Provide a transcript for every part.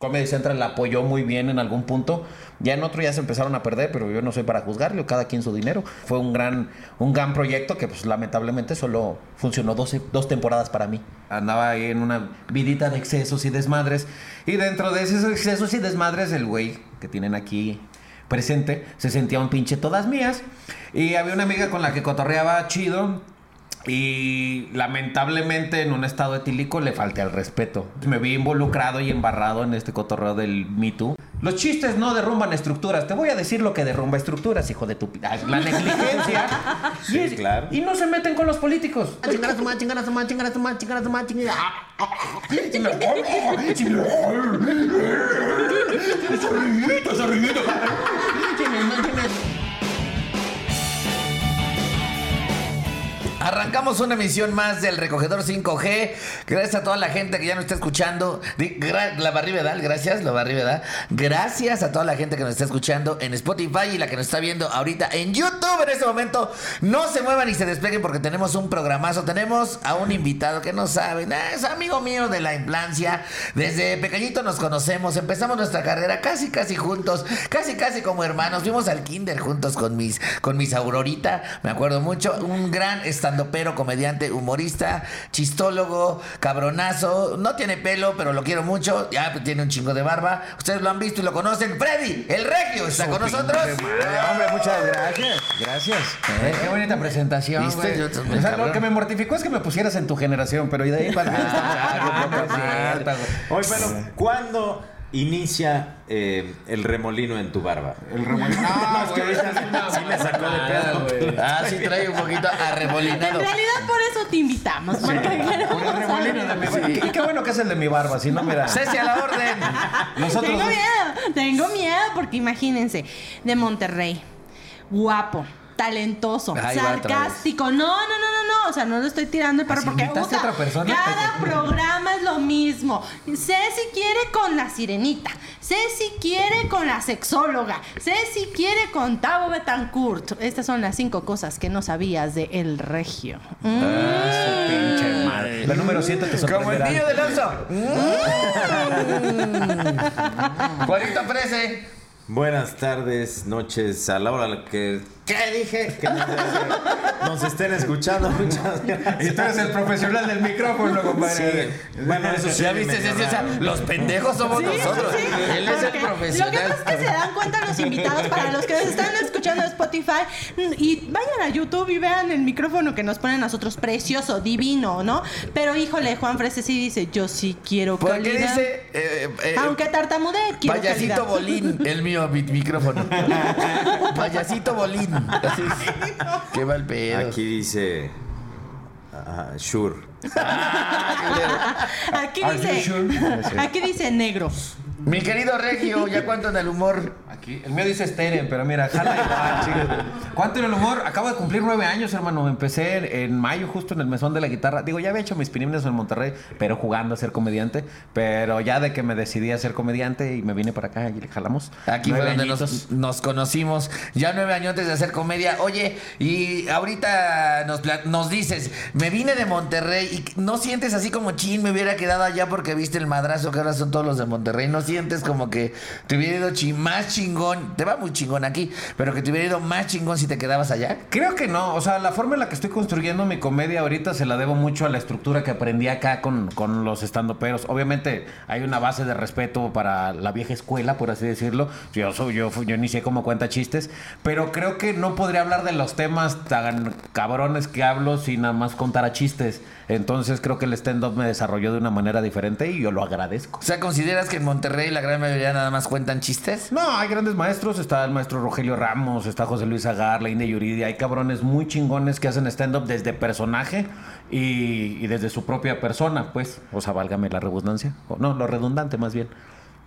Comedy Central la apoyó muy bien en algún punto. Ya en otro ya se empezaron a perder, pero yo no soy para juzgarle, cada quien su dinero. Fue un gran, un gran proyecto que pues lamentablemente solo funcionó dos, dos temporadas para mí. Andaba ahí en una vidita de excesos y desmadres. Y dentro de esos excesos y desmadres, el güey que tienen aquí presente se sentía un pinche todas mías. Y había una amiga con la que cotorreaba chido y lamentablemente en un estado etílico le falté al respeto. Me vi involucrado y embarrado en este cotorreo del Me Too. Los chistes no derrumban estructuras. Te voy a decir lo que derrumba estructuras, hijo de tu... La negligencia. sí, y, claro. Y no se meten con los políticos. Chingar a su madre, chingar a su madre, chingar a su madre, chingar a su madre, chingar Arrancamos una emisión más del Recogedor 5G. Gracias a toda la gente que ya nos está escuchando. La Barrivedal, gracias, la Barrivedal. Gracias a toda la gente que nos está escuchando en Spotify y la que nos está viendo ahorita en YouTube en este momento. No se muevan y se despeguen porque tenemos un programazo. Tenemos a un invitado que no saben, es amigo mío de la infancia. Desde pequeñito nos conocemos, empezamos nuestra carrera casi, casi juntos, casi, casi como hermanos. Fuimos al kinder juntos con mis, con mis Aurorita, me acuerdo mucho. Un gran pero comediante, humorista, chistólogo, cabronazo. No tiene pelo, pero lo quiero mucho. Ya tiene un chingo de barba. Ustedes lo han visto y lo conocen. Freddy, el regio, está con nosotros. hombre, muchas gracias. Gracias. Eh, qué bonita presentación. ¿Viste? o sea, lo que me mortificó es que me pusieras en tu generación, pero y de ahí para. Hoy, bueno, ¿cuándo inicia eh, el remolino en tu barba. El remolino. No, no, que sí me sacó de pedo. Ah, sí trae un poquito arremolinado. En realidad por eso te invitamos. por el remolino de mi barba. Y qué bueno que es el de mi barba, si no, mira. Ceci a la orden. Nosotros tengo miedo, tengo miedo porque imagínense, de Monterrey, guapo, talentoso, sarcástico. No, no, no. O sea, no le estoy tirando el perro porque otra persona? cada programa es lo mismo. Ceci quiere con la sirenita. Ceci quiere con la sexóloga. Ceci quiere con Tavo Betancourt. Estas son las cinco cosas que no sabías de El Regio. Ah, mm. pinche madre. La número 7 te sorprenderá. Como el niño del oso. Mm. Juanito Prese. Buenas tardes, noches, a la hora que... ¿Qué dije? Que nos, estén escuchando. Muchas gracias. Y tú eres el profesional del micrófono, compadre. Sí. Bueno, eso sí. Ya viste, sí, o sea, los pendejos somos nosotros. Él es el profesional. Lo que pasa es que se dan cuenta los invitados, para los que nos están escuchando en Spotify, y vayan a YouTube y vean el micrófono que nos ponen a nosotros, precioso, divino, ¿no? Pero híjole, Juan Frese sí dice, yo sí quiero calidad. ¿Por qué dice? Eh, eh, Aunque tartamude, quiero Payasito Bolín, el mío micrófono. Payasito Bolín. Qué mal pedo. Aquí dice. Uh, sure. aquí dice. Aquí dice negro. Mi querido Regio, ¿ya cuánto en el humor? Aquí, el mío dice Steren, pero mira, jala igual, ¿Cuánto en el humor? Acabo de cumplir nueve años, hermano. Empecé en mayo, justo en el mesón de la guitarra. Digo, ya había hecho mis pininos en Monterrey, pero jugando a ser comediante. Pero ya de que me decidí a ser comediante y me vine para acá y le jalamos. Aquí fue donde nos, conocimos. Ya nueve años antes de hacer comedia. Oye, y ahorita nos, nos dices, me vine de Monterrey y no sientes así como chin, me hubiera quedado allá porque viste el madrazo que ahora son todos los de Monterrey. No sientes como que te hubiera ido más chingón, te va muy chingón aquí, pero que te hubiera ido más chingón si te quedabas allá? Creo que no, o sea, la forma en la que estoy construyendo mi comedia ahorita se la debo mucho a la estructura que aprendí acá con, con los estandoperos. Obviamente hay una base de respeto para la vieja escuela, por así decirlo. Yo soy yo, yo ni sé cómo cuenta chistes, pero creo que no podría hablar de los temas tan cabrones que hablo sin nada más contar a chistes. Entonces creo que el stand-up me desarrolló de una manera diferente y yo lo agradezco. O sea, ¿consideras que en Monterrey la gran mayoría nada más cuentan chistes? No, hay grandes maestros. Está el maestro Rogelio Ramos, está José Luis Agar, la India Yuridia. Hay cabrones muy chingones que hacen stand-up desde personaje y, desde su propia persona, pues. O sea, válgame la redundancia. No, lo redundante más bien.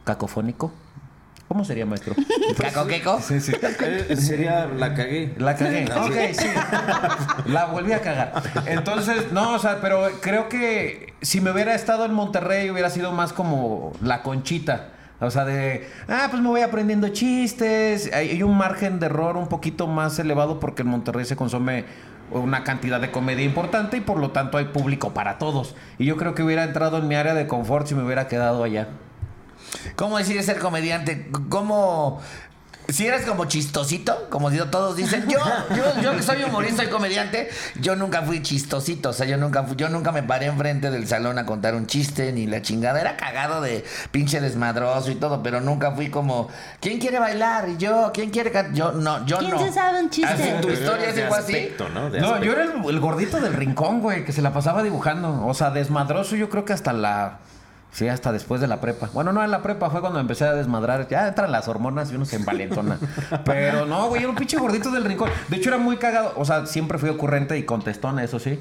Cacofónico. ¿Cómo sería, maestro? ¿Caco queco? Sí, sí. Eh, sería la cagué. La cagué. ok, sí. La volví a cagar. Entonces, no, o sea, pero creo que si me hubiera estado en Monterrey hubiera sido más como la conchita. O sea, de, ah, pues me voy aprendiendo chistes. Hay, un margen de error un poquito más elevado porque en Monterrey se consume una cantidad de comedia importante y por lo tanto hay público para todos. Y yo creo que hubiera entrado en mi área de confort si me hubiera quedado allá. ¿Cómo decir ser comediante? ¿Cómo... Si eres como chistosito, como digo, todos dicen, yo, yo, yo que soy humorista y comediante, yo nunca fui chistosito, o sea, yo nunca fui- yo nunca me paré enfrente del salón a contar un chiste ni la chingada, era cagado de pinche desmadroso y todo, pero nunca fui como, ¿quién quiere bailar? Y yo, ¿quién quiere cantar? Yo no, yo ¿Quién no. se sabe un chiste? Así, tu historia de sí fue así. aspecto, ¿no? De No, aspecto. yo era el, el gordito del rincón, güey, que se la pasaba dibujando. O sea, desmadroso yo creo que hasta la... Sí, hasta después de la prepa. Bueno, no, en la prepa fue cuando empecé a desmadrar. Ya entran las hormonas y uno se envalentona. Pero no, güey, era un pinche gordito del rincón. De hecho, era muy cagado. O sea, siempre fui ocurrente y contestona, eso sí.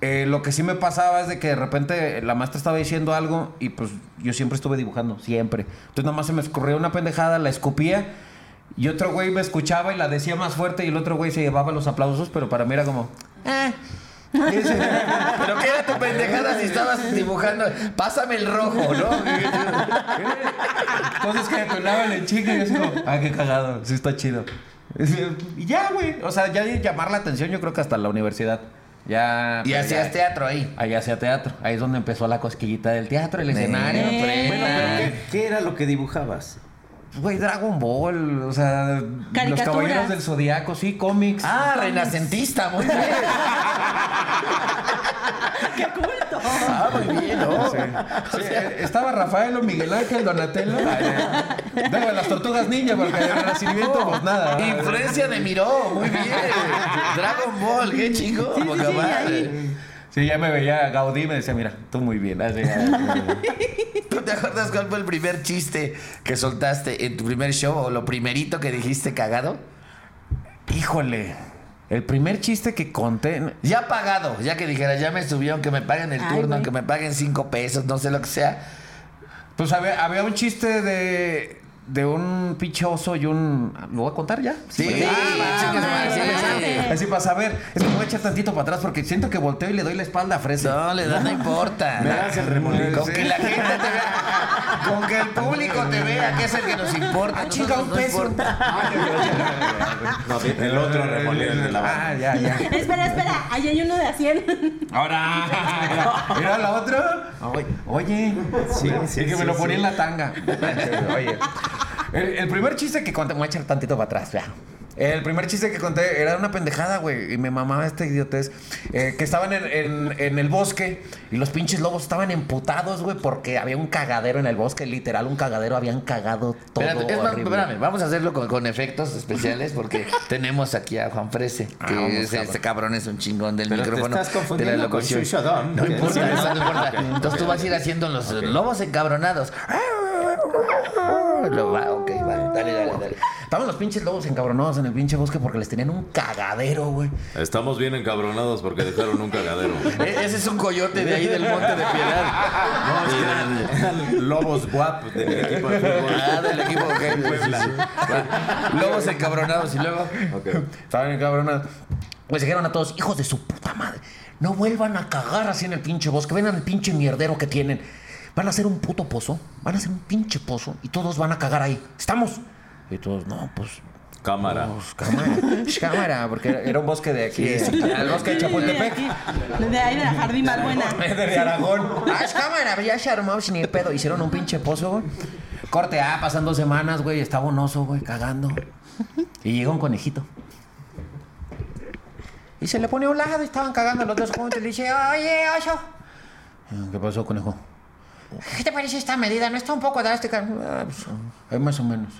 Eh, lo que sí me pasaba es de que de repente la maestra estaba diciendo algo y pues yo siempre estuve dibujando, siempre. Entonces nada más se me escurría una pendejada, la escupía y otro güey me escuchaba y la decía más fuerte y el otro güey se llevaba los aplausos, pero para mí era como... "Eh". Pero qué era tu pendejada si estabas dibujando, pásame el rojo, ¿no? Cosas que detonaban el chico y yo así como, ah, qué cagado, sí está chido. Y ya, güey. O sea, ya llamar la atención yo creo que hasta la universidad. Ya. Y pues, hacías ya- teatro ahí. Ahí hacía teatro. Ahí es donde empezó la cosquillita del teatro, el escenario. Eh. Bueno, pero ¿qué, qué era lo que dibujabas? Güey, Dragon Ball, o sea, los caballeros del zodiaco, sí, cómics. Ah, renacentista, muy bien. ¡Qué culto! Ah, muy bien, ¿no? Sí, eh, estaba Rafael o Miguel Ángel, Donatello. Luego las tortugas ninja, porque el renacimiento, pues nada. Influencia de Miró, muy bien. Dragon Ball, qué chingón. Sí, sí, ya me veía Gaudí y me decía, mira, tú muy bien. así, ¿Tú te acuerdas cuál fue el primer chiste que soltaste en tu primer show o lo primerito que dijiste cagado? Híjole, el primer chiste que conté. Ya pagado, ya que dijera, ya me subió, aunque me paguen el Ay, turno, güey. aunque me paguen cinco pesos, no sé lo que sea. Pues había, había un chiste de, de un pinche oso y un. ¿Lo voy a contar ya? Sí, ah, sí, sí. Así para saber. Es que me voy a echar tantito para atrás porque siento que volteo y le doy la espalda a Fresa. No, le das, no importa. Me das el remolino. Con que la gente te vea, con que el público te vea, que es el que nos importa. Ah, chinga, un peso. No, el otro remolino el de la Ah, banda. ya, ya. Espera, espera, ahí hay uno de a 100. Ahora, mira, la otra. Oye, oye. Sí, sí, Y que me lo ponía en la tanga. Oye. El, el primer chiste que conté, me voy a echar tantito para atrás, vea. El primer chiste que conté era una pendejada, güey. Y me mamaba este idiotez. eh, que estaban en, en- en el bosque y los pinches lobos estaban emputados, güey, porque había un cagadero en el bosque. Literal, un cagadero. Habían cagado todo. Espérate, es más, espérame, vamos a hacerlo con, con efectos especiales porque tenemos aquí a Juan Frese, que Ah, vamos, es- cabrón. este cabrón es un chingón del Pero te micrófono. estás confundiendo de la con locución. No que importa, no importa. Entonces tú vas a ir haciendo los lobos encabronados. Lo va, ok, va, dale, dale, dale. Estaban los pinches lobos encabronados en el pinche bosque porque les tenían un cagadero, güey. Estamos bien encabronados porque dejaron un cagadero. E- Ese es un coyote de ahí del Monte de Piedad. No, es que eran, eran lobos guap del equipo de fútbol. Ah, del equipo sí. Va. Lobos encabronados y luego. Ok. Estaban encabronados. Pues dijeron a todos, hijos de su puta madre, no vuelvan a cagar así en el pinche bosque. Ven al pinche mierdero que tienen. Van a hacer un puto pozo. Van a hacer un pinche pozo y todos van a cagar ahí. ¿Estamos? Y todos, no, pues. Cámara. Pues cámara. Pues, cámara, porque era, era un bosque de aquí. el bosque de Chapultepec. de ahí de la jardín más buena. de Aragón. Ah, cámara, ya se armó sin ni pedo. Hicieron un pinche pozo, güey. Corte, ah, pasan dos semanas, güey. Estaba un oso, güey, cagando. Y llega un conejito. Y se le pone a un lado y estaban cagando los dos juntos. Y le dice, oye, oso. ¿Qué pasó, conejo? ¿Qué te parece esta medida? ¿No está un poco drástica? Ah, pues, ahí más o menos.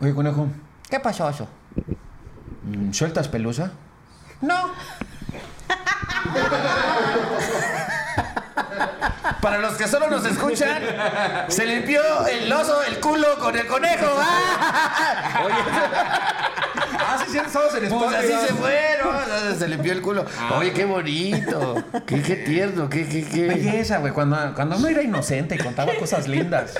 Oye, conejo, ¿qué pasó, oso? Mm, ¿Sueltas pelusa? No. Para los que solo nos escuchan, se limpió el oso el culo con el conejo. ¡Ah! Oye, Ah, sí, sí, estamos en pues así se fueron. Se limpió el culo. Oye, qué bonito. Qué, qué tierno. Qué, qué, qué. Belleza, güey. Cuando, cuando uno era inocente y contaba cosas lindas.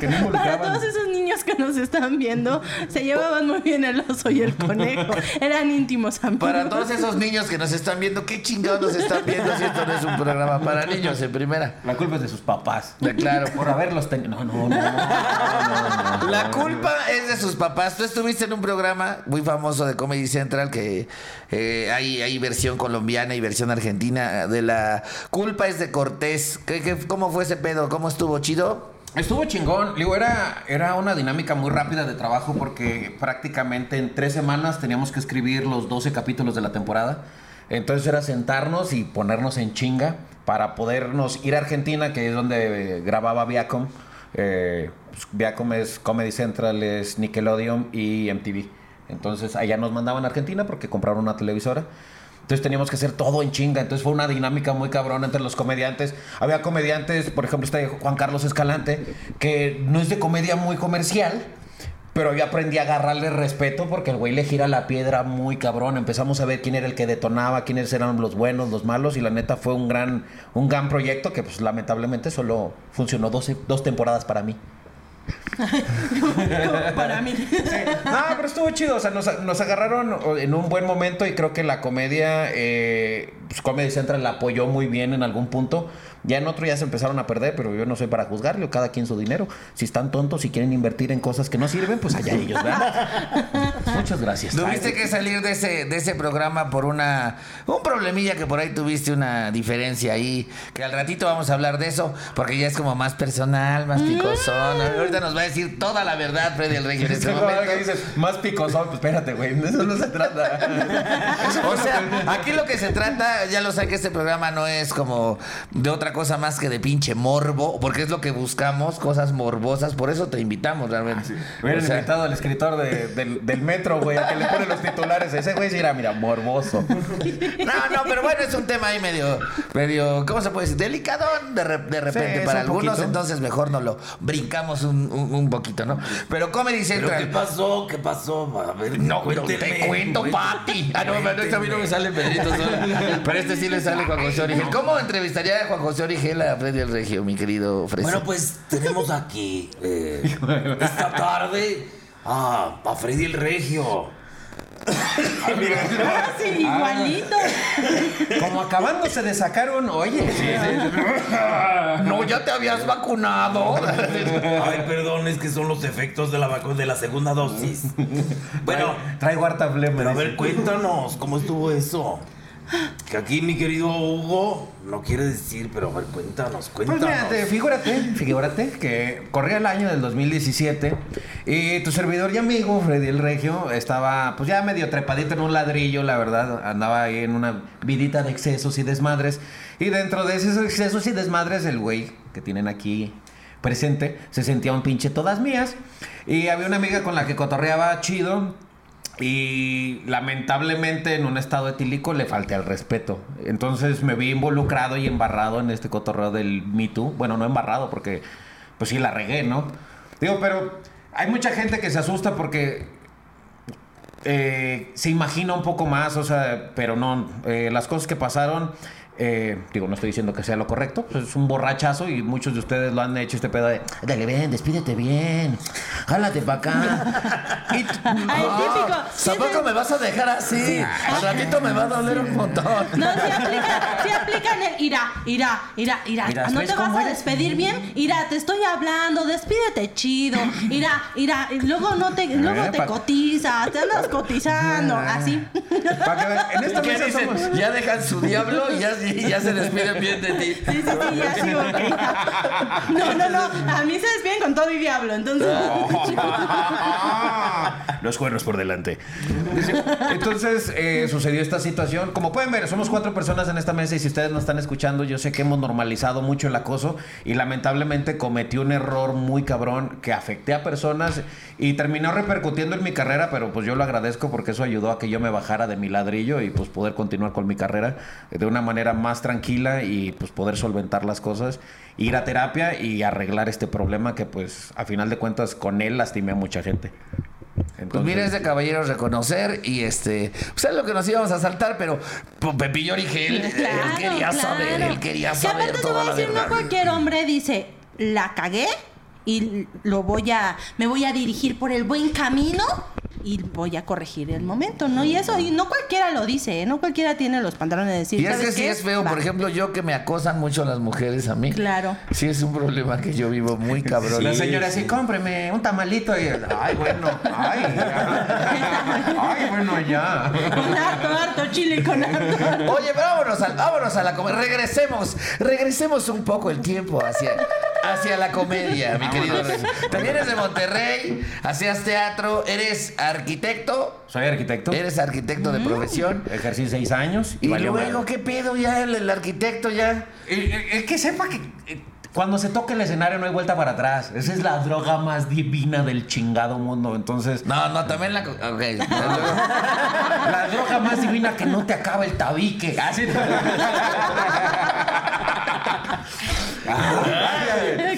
Que no Para todos esos niños que nos están viendo, se llevaban muy bien el oso y el conejo. Eran íntimos amigos. Para todos esos niños que nos están viendo, qué chingados nos están viendo si esto no es un programa para niños en primera. La culpa es de sus papás. Claro. Por haberlos tenido. No, no, no. no, no, no. La culpa es de sus papás. Tú estuviste en un programa muy famoso de Comedy Central que eh, hay, hay versión colombiana y versión argentina de la culpa es de Cortés. ¿Qué, qué- cómo fue ese pedo? ¿Cómo estuvo chido? Estuvo chingón. Digo, era, era una dinámica muy rápida de trabajo porque prácticamente en tres semanas teníamos que escribir los 12 capítulos de la temporada. Entonces era sentarnos y ponernos en chinga para podernos ir a Argentina, que es donde eh, grababa Viacom. Eh, pues, Viacom es Comedy Central, es Nickelodeon y MTV. Entonces allá nos mandaban a Argentina porque compraron una televisora. Entonces teníamos que hacer todo en chinga. Entonces fue una dinámica muy cabrona entre los comediantes. Había comediantes, por ejemplo, este Juan Carlos Escalante, que no es de comedia muy comercial. Pero yo aprendí a agarrarle respeto porque el güey le gira la piedra muy cabrón. Empezamos a ver quién era el que detonaba, quiénes eran los buenos, los malos. Y la neta fue un gran, un gran proyecto que pues lamentablemente solo funcionó 12 dos temporadas para mí. Para mí. No, pero estuvo chido. O sea, nos, nos agarraron en un buen momento y creo que la comedia, eh, pues Comedy Central la apoyó muy bien en algún punto. Ya en otro ya se empezaron a perder, pero yo no soy para juzgarle, cada quien su dinero. Si están tontos y quieren invertir en cosas que no sirven, pues allá ellos, ¿verdad? Muchas gracias. Tuviste que salir de ese, de ese programa por una un problemilla que por ahí tuviste una diferencia ahí, que al ratito vamos a hablar de eso, porque ya es como más personal, más picosón. Ahorita nos va a decir toda la verdad Freddy el Regio en este momento. que dices, más picosón, pues espérate, güey, de eso no se trata. O sea, aquí lo que se trata, ya lo sé que este programa no es como de otra cosa más que de pinche morbo, porque es lo que buscamos, cosas morbosas, por eso te invitamos realmente. Hubieran O sea, invitado al escritor de- del, del metro, güey, a que le pone los titulares. Ese güey sí era, mira, morboso. No, no, pero bueno, es un tema ahí medio, medio, ¿cómo se puede decir? Delicadón de, re- de repente Sí, para un algunos, poquito. entonces mejor no lo brincamos un, un- un poquito, ¿no? Pero Comedy ¿Pero Central. qué pasó? ¿Qué pasó? A ver, No, pero cuéntenme, te cuento, cuéntenme. papi. Ah, no, pero este a mí no me sale Pedrito Sola. Pero este sí le sale Juan José Origel. ¿Cómo entrevistaría a Juan José Origel a Freddy el Regio, mi querido Fresco? Bueno, pues tenemos aquí eh, esta tarde a, a Freddy el Regio. Sí, igualito. Como acabándose de sacar un, oye. no, ya te habías vacunado. Ay, perdón, es que son los efectos de la vacuna de la segunda dosis. Bueno, Traigo harta flema. pero a ver, cuéntanos, ¿cómo estuvo eso? Que aquí mi querido Hugo no quiere decir, pero a ver, cuéntanos, Pues cuéntanos. mira, te- figúrate, figúrate que corría el año del 2017 y tu servidor y amigo, Freddy el Regio, estaba pues ya medio trepadito en un ladrillo, la verdad, andaba ahí en una vidita de excesos y desmadres. Y dentro de esos excesos y desmadres, el güey que tienen aquí presente se sentía un pinche todas mías. Y había una amiga con la que cotorreaba chido. Y lamentablemente en un estado etílico le falté al respeto. Entonces me vi involucrado y embarrado en este cotorreo del Me Too. Bueno, no embarrado porque pues sí la regué, ¿no? Digo, pero hay mucha gente que se asusta porque eh, se imagina un poco más, o sea, pero no. eh, las cosas que pasaron, eh, digo, no estoy diciendo que sea lo correcto, pues es un borrachazo y muchos de ustedes lo han hecho este pedo de, dale, ven, despídete bien, jálate para acá. Y- Ay, típico. Sí, ¿Tampoco sí. me vas a dejar así? Al ratito me va a doler un montón. No, si aplican, si aplican el irá, irá, irá, irá. ¿No ¿ves te vas a eres? despedir bien? Irá, te estoy hablando, despídete chido. Irá, irá, luego no te, luego te cotizas, te andas cotizando, así. En esta ¿Qué mesa dicen? somos- Ya dejan su diablo y ya, y ya se despiden bien de ti. Sí, sí, sí, ya sí, ok. No, no, no, a mí se despiden con todo y diablo, entonces. Los cuernos por delante. Entonces eh, sucedió esta situación. Como pueden ver, somos cuatro personas en esta mesa y si ustedes nos están escuchando, yo sé que hemos normalizado mucho el acoso y lamentablemente cometí un error muy cabrón que afecté a personas y terminó repercutiendo en mi carrera, pero pues yo lo agradezco porque eso ayudó a que yo me bajara de mi ladrillo y pues poder continuar con mi carrera de una manera más tranquila y pues poder solventar las cosas, ir a terapia y arreglar este problema que pues a final de cuentas con él lastimé a mucha gente. Pues Entonces, mira, es de caballeros reconocer y este, pues es lo que nos íbamos a saltar, pero pues, Pepillo Origel, él Claro, quería saber, claro. él quería Que saber aparte te voy toda a la decir, no cualquier hombre dice, la cagué y lo voy a, me voy a dirigir por el buen camino y voy a corregir el momento, ¿no? Y eso, y no cualquiera lo dice, ¿eh? No cualquiera tiene los pantalones de decir, Y es ¿sabes que sí es feo, Va. por ejemplo, yo que me acosan mucho las mujeres a mí. Claro. Sí es un problema que yo vivo muy cabrón. La señora así, cómpreme un tamalito y ay, bueno, ay, ya. ay, bueno, ya. Con harto, harto chile, con harto. Oye, pero vámonos a, vámonos a la comer. Regresemos, regresemos un poco el tiempo hacia, hacia la comedia, mi querido. También eres de Monterrey, hacías teatro, eres arquitecto, Soy arquitecto. eres arquitecto de profesión. Ejercí seis años. Y valió luego, madre. ¿qué pedo ya el, el arquitecto ya? Eh, eh, Es que sepa que eh, cuando se toca el escenario no hay vuelta para atrás. Esa es la droga más divina del chingado mundo. Entonces, No, no, también la... ok. la droga más divina que no te acaba el tabique. Así.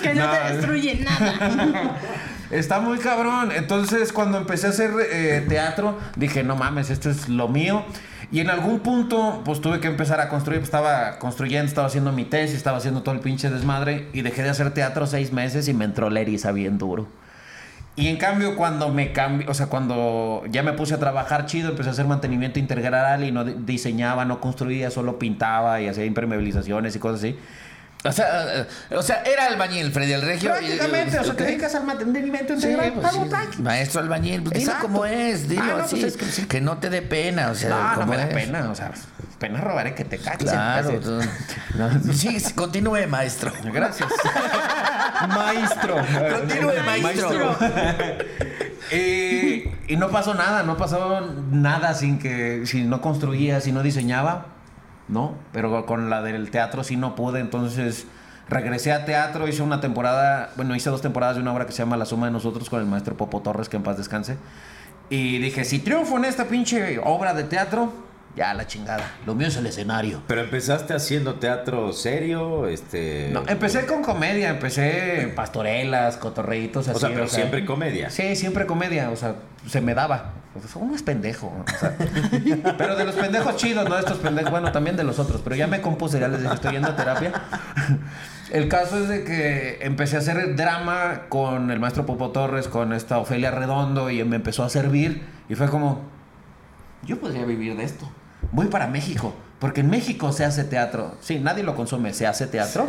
que no, te destruye nada. Está muy cabrón. Entonces, cuando empecé a hacer eh, teatro, dije, no mames, esto es lo mío. Y en algún punto, pues tuve que empezar a construir. Pues, estaba construyendo, estaba haciendo mi tesis, estaba haciendo todo el pinche desmadre. Y dejé de hacer teatro seis meses y me entró la eriza bien duro. Y en cambio, cuando me cambié, o sea, cuando ya me puse a trabajar chido, empecé a hacer mantenimiento integral y no di- diseñaba, no construía, solo pintaba y hacía impermeabilizaciones y cosas así. O sea, eh, o sea, era albañil, Freddy el Regio. Prácticamente, o sea, te dedicas al mantenimiento Sí, integral. pues, sí. práctico. Maestro albañil, pues, dilo Exacto. como es, dilo Ah, no, así. pues, es que sí. que no te dé pena, o sea, No, no me da pena, o sea, pena robaré que te caches. Claro. Así. tú- Sí, sí, continúe, maestro. Gracias. Maestro. Continúe, maestro. y, y no pasó nada, no pasó nada sin que, si no construía, si no diseñaba, no, pero con la del teatro sí no pude, entonces regresé a teatro, hice una temporada, bueno, hice dos temporadas de una obra que se llama La Suma de Nosotros con el maestro Popo Torres, que en paz descanse, y dije, si triunfo en esta pinche obra de teatro, ya la chingada, lo mío es el escenario. Pero empezaste haciendo teatro serio, este. No, empecé con comedia, empecé pastorelas, cotorreitos así. O sea, pero siempre comedia. Sí, siempre comedia, o sea, se me daba. Uno es pendejo, o sea, pero de los pendejos chidos, no de estos pendejos, bueno, también de los otros, pero ya me compuse, ya les dije, estoy yendo a terapia. El caso es de que empecé a hacer drama con el maestro Popo Torres, con esta Ofelia Redondo, y me empezó a servir, y fue como, yo podría vivir de esto. Voy para México, porque en México se hace teatro. Sí, nadie lo consume, se hace teatro.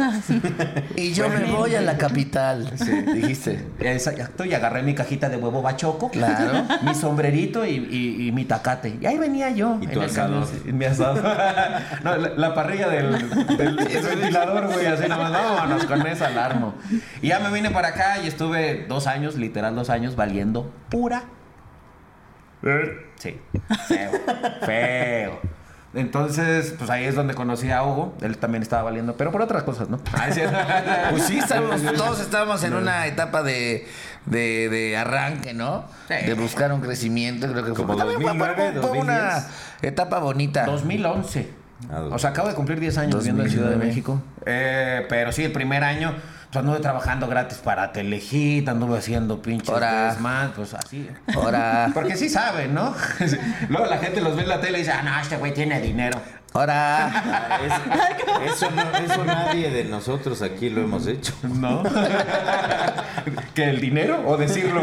Y yo me voy a la capital. dijiste. Exacto, y agarré mi cajita de huevo bachoco. Claro. Mi sombrerito y, y- y mi tacate. Y ahí venía yo. Y en tu el asador. camión, sí, mi asador. no, la, la parrilla del, del- del ventilador, güey. Así nomás, vámonos con esa alarma. Y ya me vine para acá y estuve dos años, literal dos años, valiendo pura. Sí. Feo. Feo. Entonces, pues ahí es donde conocí a Hugo. Él también estaba valiendo, pero por otras cosas, ¿no? Ah, es cierto. Pues sí, estábamos- todos estábamos en una etapa de, de, de arranque, ¿no? Sí. De buscar un crecimiento. Creo que fue, Como también fue- 2009, fue una 2010. etapa bonita. 2011. Ah, O sea, acabo de cumplir 10 años viviendo en Ciudad de 2009. México. Eh, pero sí, el primer año pues, anduve trabajando gratis para Telehit, anduve haciendo pinches más, pues así. Ahora, Porque sí saben, ¿no? Luego la gente los ve en la tele y dice, ah, no, este güey tiene dinero. ahora. Ah, es- eso, no- eso nadie de nosotros aquí lo hemos hecho. ¿No? ¿Que el dinero o decirlo?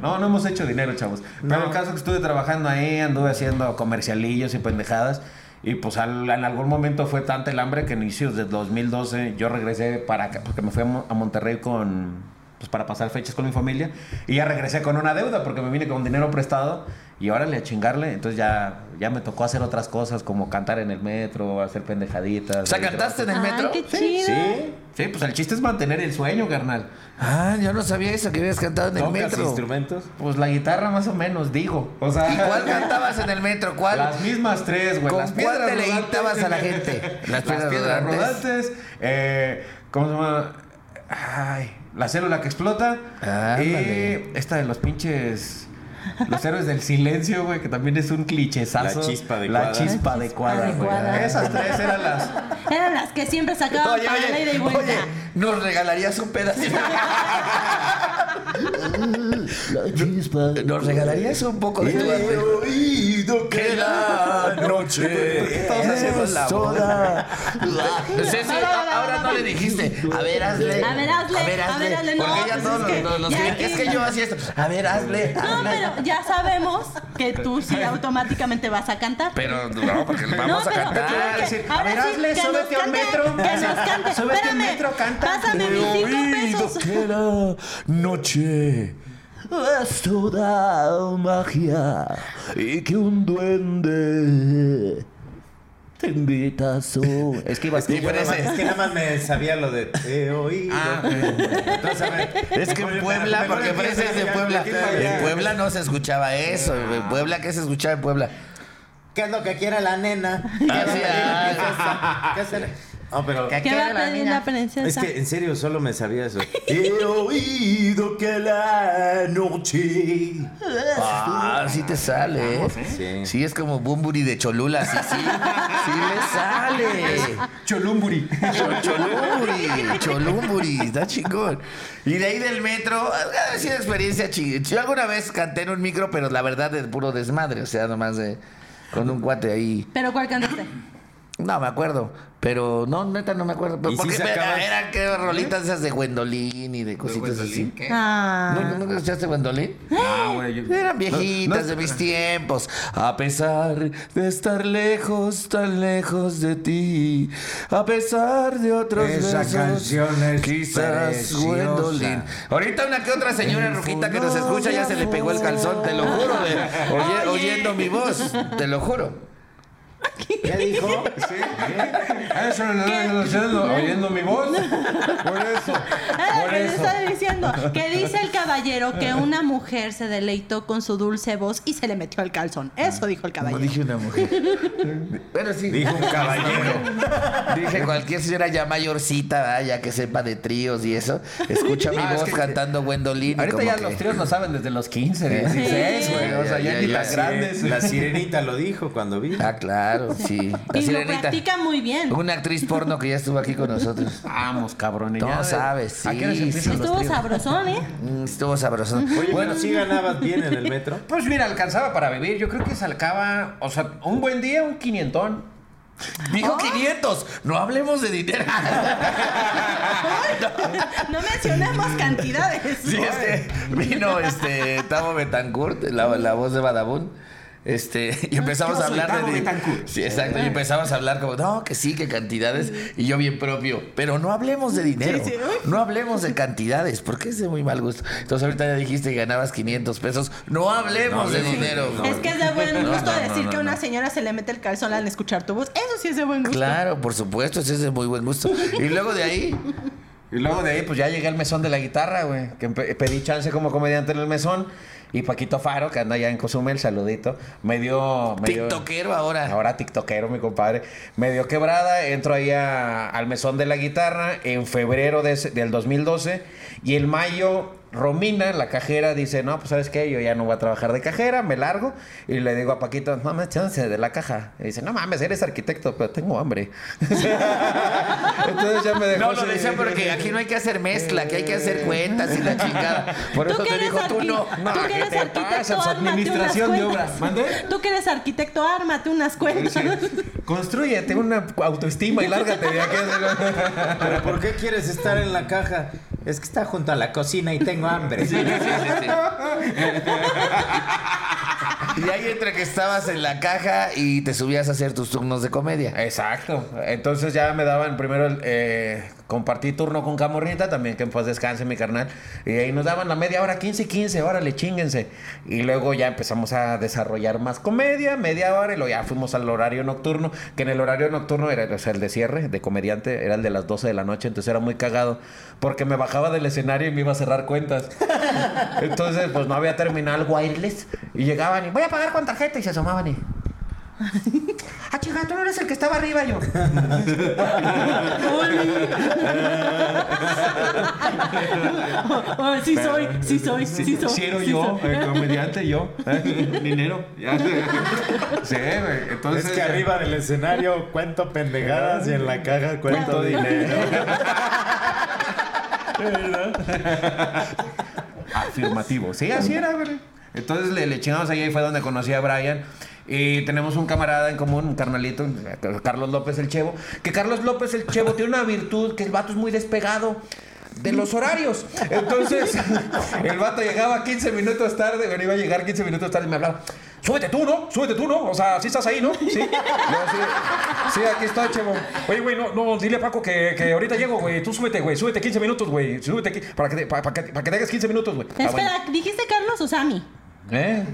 no, no hemos hecho dinero, chavos. Pero el caso es que estuve trabajando ahí, anduve haciendo comercialillos y pendejadas. Y pues al- en algún momento fue tanta el hambre que en inicios de 2012 yo regresé para porque me fui a Monterrey con pues para pasar fechas con mi familia. Y ya regresé con una deuda porque me vine con dinero prestado y órale a chingarle, entonces ya ya me tocó hacer otras cosas como cantar en el metro, hacer pendejaditas. O sea, ¿cantaste en el Ay, metro? qué chido. ¿Sí? Sí, pues el chiste es mantener el sueño, carnal. Ah, yo no sabía eso, que habías cantado en el ¿Tocas metro. instrumentos? Pues la guitarra más o menos, digo. O sea, ¿Y cuál cantabas en el metro? ¿Cuál? Las mismas tres, güey. ¿Con Las cuál piedras te rodantes. a la gente? Las, piedras, rodantes. rodantes. eh, ¿Cómo se llama? Ay, la célula que explota. Ándale. Y esta de los pinches... Los héroes del silencio, güey, que también es un clichezazo. La chispa adecuada. La chispa adecuada, güey. adecuada. Esas tres eran las... Eran las que siempre sacaban Oye, para la ida y oye, vuelta. oye, ¿nos regalarías un pedacito? ¿Nos regalarías un poco de tu arte? oído que la noche. Estamos haciendo la soda. Ceci, ahora no le dijiste. A ver, hazle. A ver, hazle, a ver, hazle, no, Porque ya pues todos es ya que- Es que yo hacía esto. A ver, hazle. No, pero ya sabemos que tú sí automáticamente vas a cantar. Pero no, porque vamos a cantar. a ver, hazle, súbete nos a un metro. Que nos cante. Súbete a un metro, canta. Pásame mis cinco pesos. que la noche es toda magia y que un duende te invitas tú. Es que ibas pero ese- Es que nada más me sabía lo de he oído. Ah. Entonces, a ver, Es que en Puebla, porque es de Puebla. En Puebla no se escuchaba eso. En Puebla, ¿qué se escuchaba en Puebla? ¿Qué es lo que quiere la nena? Ah, sí, ah, ¿Qué hace? No, pero ¿Qué va a pedir la princesa? es que en serio solo me sabía eso. He oído que la noche. Ah, sí te sale, ¿eh? Sí. Sí, es como Bumburi de Cholula, sí, sí. Sí le sale. Cholumburi. Cho- Cholumburi, Cholumburi, está chingón. Y de ahí del metro, ha sido experiencia chingón. Yo alguna vez canté en un micro, pero la verdad es puro desmadre, o sea, nomás de con un cuate ahí. ¿Pero cuál cantaste? No, me acuerdo. Pero no, neta, no me acuerdo. Pero ¿Y porque si eran que rolitas esas de Gwendolyn y de cositas así. Ah. ¿No, ¿Nunca escuchaste Gwendolyn? Ah, güey. yo- Eran viejitas de mis tiempos. A pesar de estar lejos, tan lejos de ti. A pesar de otros Esa besos. canción es quizás preciosa. Gwendolyn. Ahorita una que otra señora rojita que nos escucha ya se le pegó el calzón, te lo juro, de- oye- oyendo mi voz, te lo juro. ¿Qué dijo? Ah, Eso no, no, no, no, no, oyendo mi voz. Por eso. Ah, Por que le eso. está diciendo que dice el caballero que una mujer se deleitó con su dulce voz y se le metió al calzón. Eso dijo el caballero. dije una mujer. Bueno, sí. Dijo un caballero. Dije cualquier señora ya mayorcita, ¿verdad? ya que sepa de tríos y eso, escucha mi Ah, es voz que- cantando Gwendolyn. Ahorita como ya que- los tríos lo saben desde los 15, 16, Sí. güey. O sea, ya, Ya, ni ya, sí, grandes. La sirenita lo dijo cuando vi. Ah, claro, sí. La Y lo practica muy bien. Una actriz porno que ya estuvo aquí con nosotros. Vamos, cabrón. No ya- sabes, ¿A qué hora se sí, empiezan los Estuvo sabrosón, ¿eh? Mm, Estuvo sabroso. Oye, bueno, sí ganabas bien en el metro. Pues mira, alcanzaba para vivir. Yo creo que se alcaba, o sea, un buen día, un quinientón. dijo 500. No hablemos de dinero. No mencionamos cantidades. Sí, es que vino este Tavo Betancourt, la, la voz de Badabun. Este, y empezamos Yo a hablar de. Betancourt. Sí, exacto. Y empezamos a hablar como, no, que sí, que cantidades. Y yo bien propio. Pero no hablemos de dinero. Sí, sí, uy. No hablemos de cantidades, porque es de muy mal gusto. Entonces ahorita ya dijiste que ganabas 500 pesos. No hablemos No de de- dinero. no. Es que es de buen gusto no, no, decir no, que a una señora se le mete el calzón al escuchar tu voz. Eso sí es de buen gusto. Claro, por supuesto, ese es de muy buen gusto. Y luego de ahí, Y luego de ahí, pues ya llegué al mesón de la guitarra, güey. Que pedí chance como comediante en el mesón. Y Paquito Faro, que anda allá en Cozumel, saludito. Me dio. Me dio- tiktokero ahora. Ahora tiktokero, mi compadre. Me dio quebrada, entro ahí a- al mesón de la guitarra en febrero de del 2012 y en mayo Romina, la cajera, dice, no, pues sabes qué, yo ya no voy a trabajar de cajera, me largo. Y le digo a Paquito, no me chance de la caja. Y dice, no mames, eres arquitecto, pero tengo hambre. Entonces ya me dejó. No, lo decía porque aquí no hay que hacer mezcla, aquí hay que hacer cuentas y la chingada. Por Tú eso que te eres dijo tú arqui- no. Tú que ¿qué eres te arquitecto, ármate unas administración de cuentas. ¿Mande? Tú que eres arquitecto, ármate unas cuentas. Construyete una autoestima y lárgate de aquí. ¿Pero por qué quieres estar en la caja? Es que está junto a la cocina y tengo hambre. Y ahí entre que estabas en la caja y te subías a hacer tus turnos de comedia. Exacto. Entonces ya me daban primero el, eh, compartí turno con Camorrita, también que en paz descanse mi carnal. Y ahí nos daban la media hora, 15 y 15, órale, chinguense. Y luego ya empezamos a desarrollar más comedia, media hora, y luego ya fuimos al horario nocturno, que en el horario nocturno era o sea, el de cierre, de comediante, era el de las 12 de la noche, entonces era muy cagado, porque me bajaba del escenario y me iba a cerrar cuentas. Entonces, pues no había terminal wireless, y llegaban y voy a pagar con tarjeta, y se asomaban y... Ah, chica, tú no eres el que estaba arriba yo. Oh, sí soy, sí soy, sí soy. Sí, era sí yo, soy. el comediante yo. ¿eh? Dinero. Ya. Sí, güey. Entonces. Es que arriba del escenario cuento pendejadas y en la caja cuento dinero. Afirmativo. Sí, así era, güey. Entonces le, le chingamos ahí, ahí fue donde conocí a Brian. Y tenemos un camarada en común, un carnalito, Carlos López el Chevo. Que Carlos López el Chevo tiene una virtud que el vato es muy despegado de los horarios. Entonces, el vato llegaba 15 minutos tarde, bueno, iba a llegar 15 minutos tarde y me hablaba. Súbete tú, ¿no? Súbete tú, ¿no? O sea, sí estás ahí, ¿no? Sí. Sí, sí, aquí estoy, Chevo. Oye, güey, no, no, dile a Paco que, que ahorita llego, güey. Tú súbete, güey. Súbete 15 minutos, güey. Súbete para que, te- para, para que, para que te hagas 15 minutos, güey. Ah, Espera, bueno. ¿dijiste Carlos o Sammy? ¿Eh?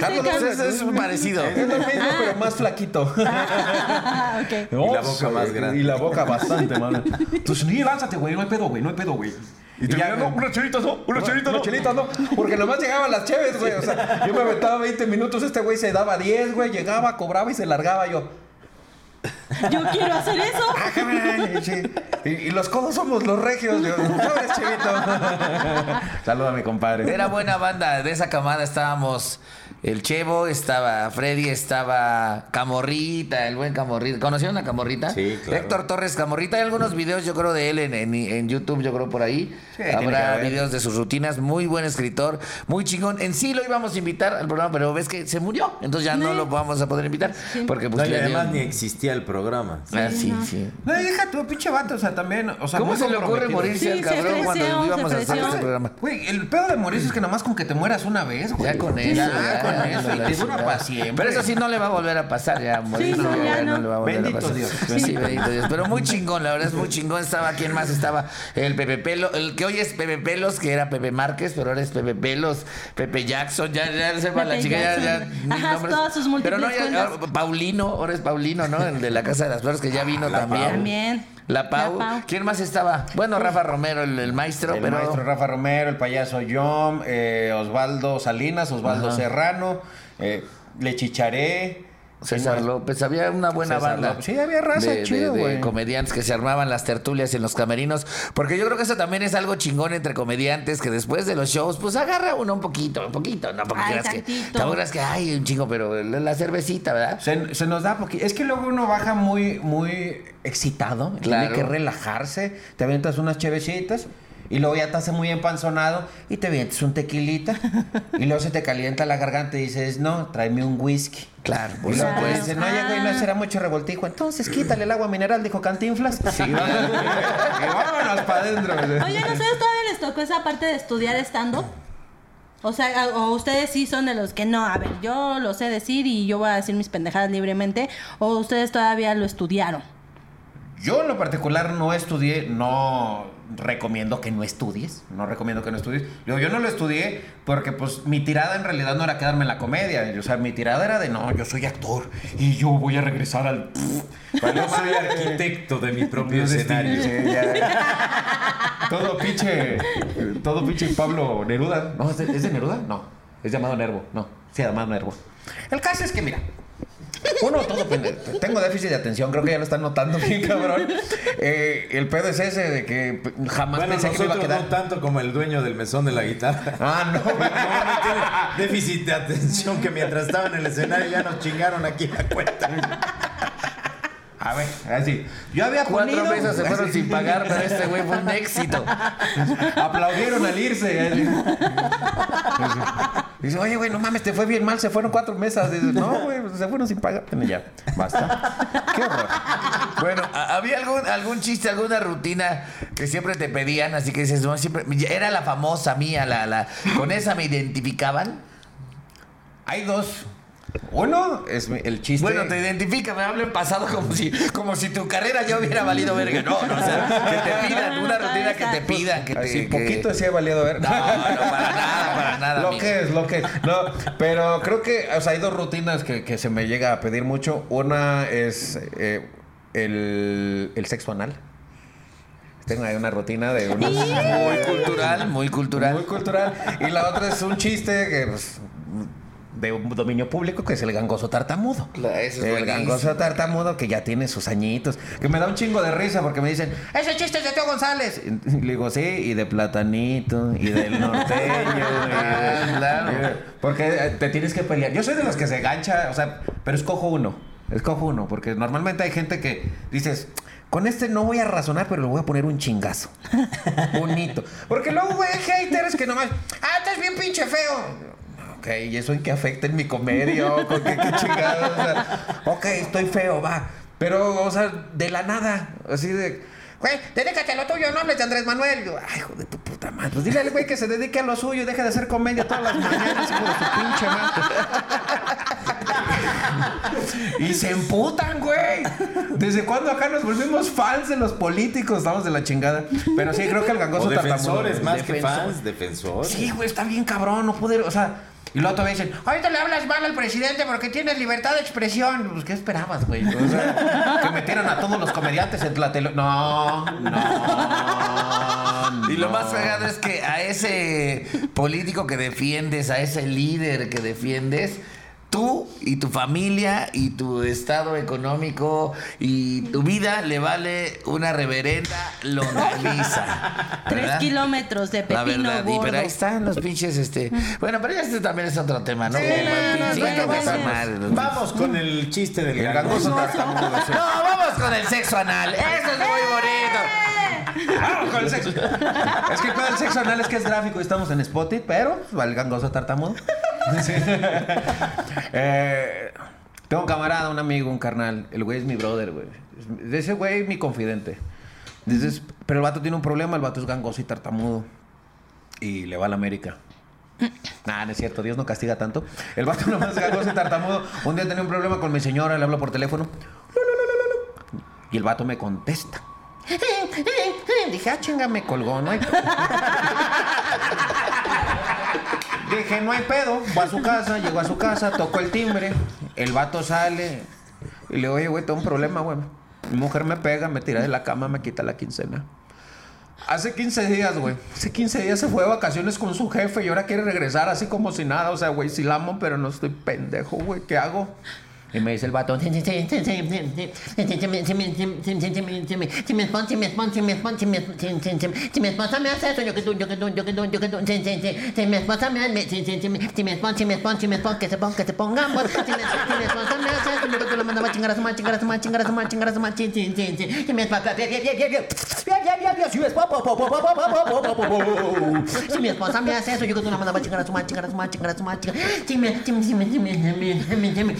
Carlos que- es, es parecido. Es lo mismo, pero más flaquito. Ah. Y la boca más grande. Y la boca bastante, mano. Entonces, ni lánzate, güey, no hay pedo, güey, no hay pedo, güey. Y tú, ya, no, unas chelitas, no, unas chelitas, no. chelitas, no. Porque nomás llegaban las cheves, güey. O sea, yo me aventaba 20 minutos, este güey se daba 10, güey, llegaba, cobraba y se largaba yo. Yo quiero hacer eso. Ah, sí. Y, y los codos somos los regios. Yo, "Sobres, chevito. Saluda a mi compadre. Era buena banda. De esa camada estábamos el Chevo, estaba Freddy, estaba Camorrita, el buen Camorrita. ¿Conocieron a Camorrita? Sí, claro. Héctor Torres Camorrita. Hay algunos videos, yo creo, de él en, en- en YouTube, yo creo, por ahí. Sí, Habrá videos de sus rutinas. Muy buen escritor, muy chingón. En sí lo íbamos a invitar al programa, pero ves que se murió. Entonces ya no lo vamos a poder invitar. Porque No, pues y le además dio- ni existía el programa. Ah, sí, sí. No, deja tu pinche vato, o sea, también. O sea, ¿Cómo se le ocurre morirse Sí, al se cabrón ofreció, cuando se íbamos a hacer este programa? Güey, el pedo de morirse es que nomás con que te mueras una vez, güey. Ya con eso. Ya, ya, con ya, eso. ya, Y ya, te ya. dura para siempre. Pero eso sí no le va a volver a pasar ya. morir, no, ya no. le va a volver Bendito a pasar. Dios. Sí, bendito Dios. Pero muy chingón, la verdad es muy chingón. Estaba, ¿quién más estaba? El Pepe Pelo, el que hoy es Pepe Pelos, que era Pepe Márquez, pero ahora es Pepe Pelos, Pepe Jackson, ya, ya sepa la Pepe chica, ya, ya. Ajá, nombres. todas sus Pero no, ya, ah, Paulino, ahora es Paulino, ¿no? El de la Casa de las Flores, que ya vino también. También. La Pau. La Pau. ¿Quién más estaba? Bueno, Rafa Romero, el, el maestro, El pero. maestro Rafa Romero, el payaso Yom, eh, Osvaldo Salinas, Osvaldo Ajá. Serrano, eh, Le Chicharé. César. López, había una buena César banda. López. Sí, había raza de, chido, de comediantes que se armaban las tertulias en los camerinos. Porque yo creo que eso también es algo chingón entre comediantes que después de los shows, pues agarra uno un poquito, un poquito. No, porque Ay, creas que. tantito. Tampoco creas que hay un chingo, pero la, la cervecita, ¿verdad? Se, se nos da porque es que luego uno baja muy muy excitado, Claro. tiene que relajarse, te avientas unas chevecitas y luego ya te hace muy empanzonado y te avientas un tequilita y luego se te calienta la garganta y dices, "No, tráeme un whisky." Claro, por Y luego dices, "No, ya güey, no será mucho revoltijo." Entonces, quítale el agua mineral, dijo Cantinflas. Sí, y vámonos para adentro. Oigan, ¿a ustedes todavía les tocó esa parte de estudiar estando? O sea, o ustedes sí son de los que no, a ver, yo lo sé decir y yo voy a decir mis pendejadas libremente, o ustedes todavía lo estudiaron. Yo en lo particular no estudié, no recomiendo que no estudies, no recomiendo que no estudies. Yo, yo no lo estudié porque pues mi tirada en realidad no era quedarme en la comedia, o sea, mi tirada era de no, yo soy actor y yo voy a regresar al... Yo soy arquitecto de mi propio escenario. Sí, ya. todo pinche, todo pinche Pablo Neruda. No, ¿es de, es de Neruda? No, es llamado Nervo, no, sí, llamado Nervo. El caso es que mira, uno todo tengo déficit de atención, creo que ya lo están notando bien cabrón. Eh, el pedo es ese de que jamás Bueno, pensé que me iba a quedar. no tanto como el dueño del mesón de la guitarra. Ah, no, No, no tiene déficit de atención que mientras estaba en el escenario ya nos chingaron aquí la cuenta. A ver, así. Yo había Cuatro ponido- meses se fueron así. sin pagar, pero este güey fue un éxito. Aplaudieron al irse. así. Dice, oye, güey, no mames, te fue bien mal, se fueron cuatro mesas. Dice, no, güey, pues, se fueron sin pagar. Ya, basta. Qué horror. Bueno, ¿ha- ¿había algún, algún chiste, alguna rutina que siempre te pedían? Así que dices, no, siempre. Era la famosa mía, la, la. ¿Con esa me identificaban? Hay dos. Uno es mi- el chiste. Bueno, te identifica, me hablo en pasado como si, como si tu carrera ya hubiera valido verga. No, no, o sea, que te pidan, una rutina que te pidan, que te. Así, que- poquito sí he valido ver. No, no, para nada, para nada. Lo amigo. que es, lo que es. No, pero creo que, o sea, hay dos rutinas que, que se me llega a pedir mucho. Una es eh, el, el sexo anal. Tengo ahí una rutina de unos... Muy cultural, muy cultural. Muy cultural. Y la otra es un chiste que, pues, de un dominio público que es el gangoso tartamudo. Eso es el buenísimo. gangoso tartamudo que ya tiene sus añitos. Que me da un chingo de risa porque me dicen, ese chiste es de Teo González. Y le digo, sí, y de Platanito, y del norteño. y de- Ah, porque eh, te tienes que pelear. Yo soy de los que se gancha, o sea, pero escojo uno. Escojo uno, porque normalmente hay gente que dices, con este no voy a razonar, pero le voy a poner un chingazo. Bonito. Porque luego, güey, haters que nomás, ah, estás bien pinche feo. Ok, ¿y eso en qué afecta en mi comedia? ¿O con qué, qué chingados? O sea, ok, estoy feo, va. Pero, o sea, de la nada, así de... Güey, dedícate a lo tuyo, no hables de Andrés Manuel. Yo, Ay, hijo de tu puta madre. Pues dile al güey que se dedique a lo suyo y deje de hacer comedia todas las mañanas, hijo de su pinche madre. Y se emputan, güey. ¿Desde cuándo acá nos volvimos fans de los políticos? Estamos de la chingada. Pero sí, creo que el gangoso O tartamudo- defensores, más que fans, defensores. Sí, güey, está bien cabrón, no poder, o sea, Y luego todavía dicen, ahorita le hablas mal al presidente porque tienes libertad de expresión. Pues, ¿qué esperabas, güey? O sea, que metieran a todos los comediantes en la tele. No, no. Y lo no. más fregado es que a ese político que defiendes, a ese líder que defiendes, tú y tu familia y tu estado económico y tu vida le vale una reverenda longaniza. Tres kilómetros de La pepino verdad, y pero ahí están los pinches, este. Bueno, pero ya este también es otro tema, ¿no? Sí, Como no, no, bueno, gangoso vamos. madre, los Vamos con el chiste del El gangoso tartamudo. sí. No, vamos con el sexo anal. Eso es muy bonito. Vamos con el sexo. Es que con el sexo anal es que es gráfico y estamos en Spotify, pero va el gangoso tartamudo. Eh, tengo un camarada, un amigo, un carnal. El güey es mi brother, güey. Es- De ese güey, mi confidente. Dices, pero el vato tiene un problema, el vato es gangoso y tartamudo. Y le va a la América. Nah, no es cierto, Dios no castiga tanto. El vato nomás es gangoso y tartamudo. Un día tenía un problema con mi señora, le hablo por teléfono. Y el vato me contesta. Dije, ah, chinga, me colgó, no. Dije, no hay pedo. Va a su casa, llegó a su casa, tocó el timbre. El vato sale. Y le digo, oye, güey, tengo un problema, güey. Mi mujer me pega, me tira de la cama, me quita la quincena. Hace 15 días, güey. Hace 15 días se fue de vacaciones con su jefe y ahora quiere regresar así como si nada. O sea, güey, sí la amo, pero no estoy pendejo, güey. ¿Qué hago? Y me dice el vato, Si mi esposa, mi esposa, mi esposa, mi esposa, mi mi esposa me hace eso, yo que tú, yo que tú, yo que tú, yo que tú, si mi esposa me hace, si mi mi esposa, si mi esposa, si mi esposa, que se ponga, que se pongamos, si mi mi esposa me hace eso, yo que tú la mandaba chingar a su madre, chingar a su madre, chingar a su madre, chingar a su madre, si si si si si mi esposa, mi esposa me hace eso, yo que tú la mandaba a chingar a su madre, chingar a su madre, chingar a su madre, mi mi mi mi mi mi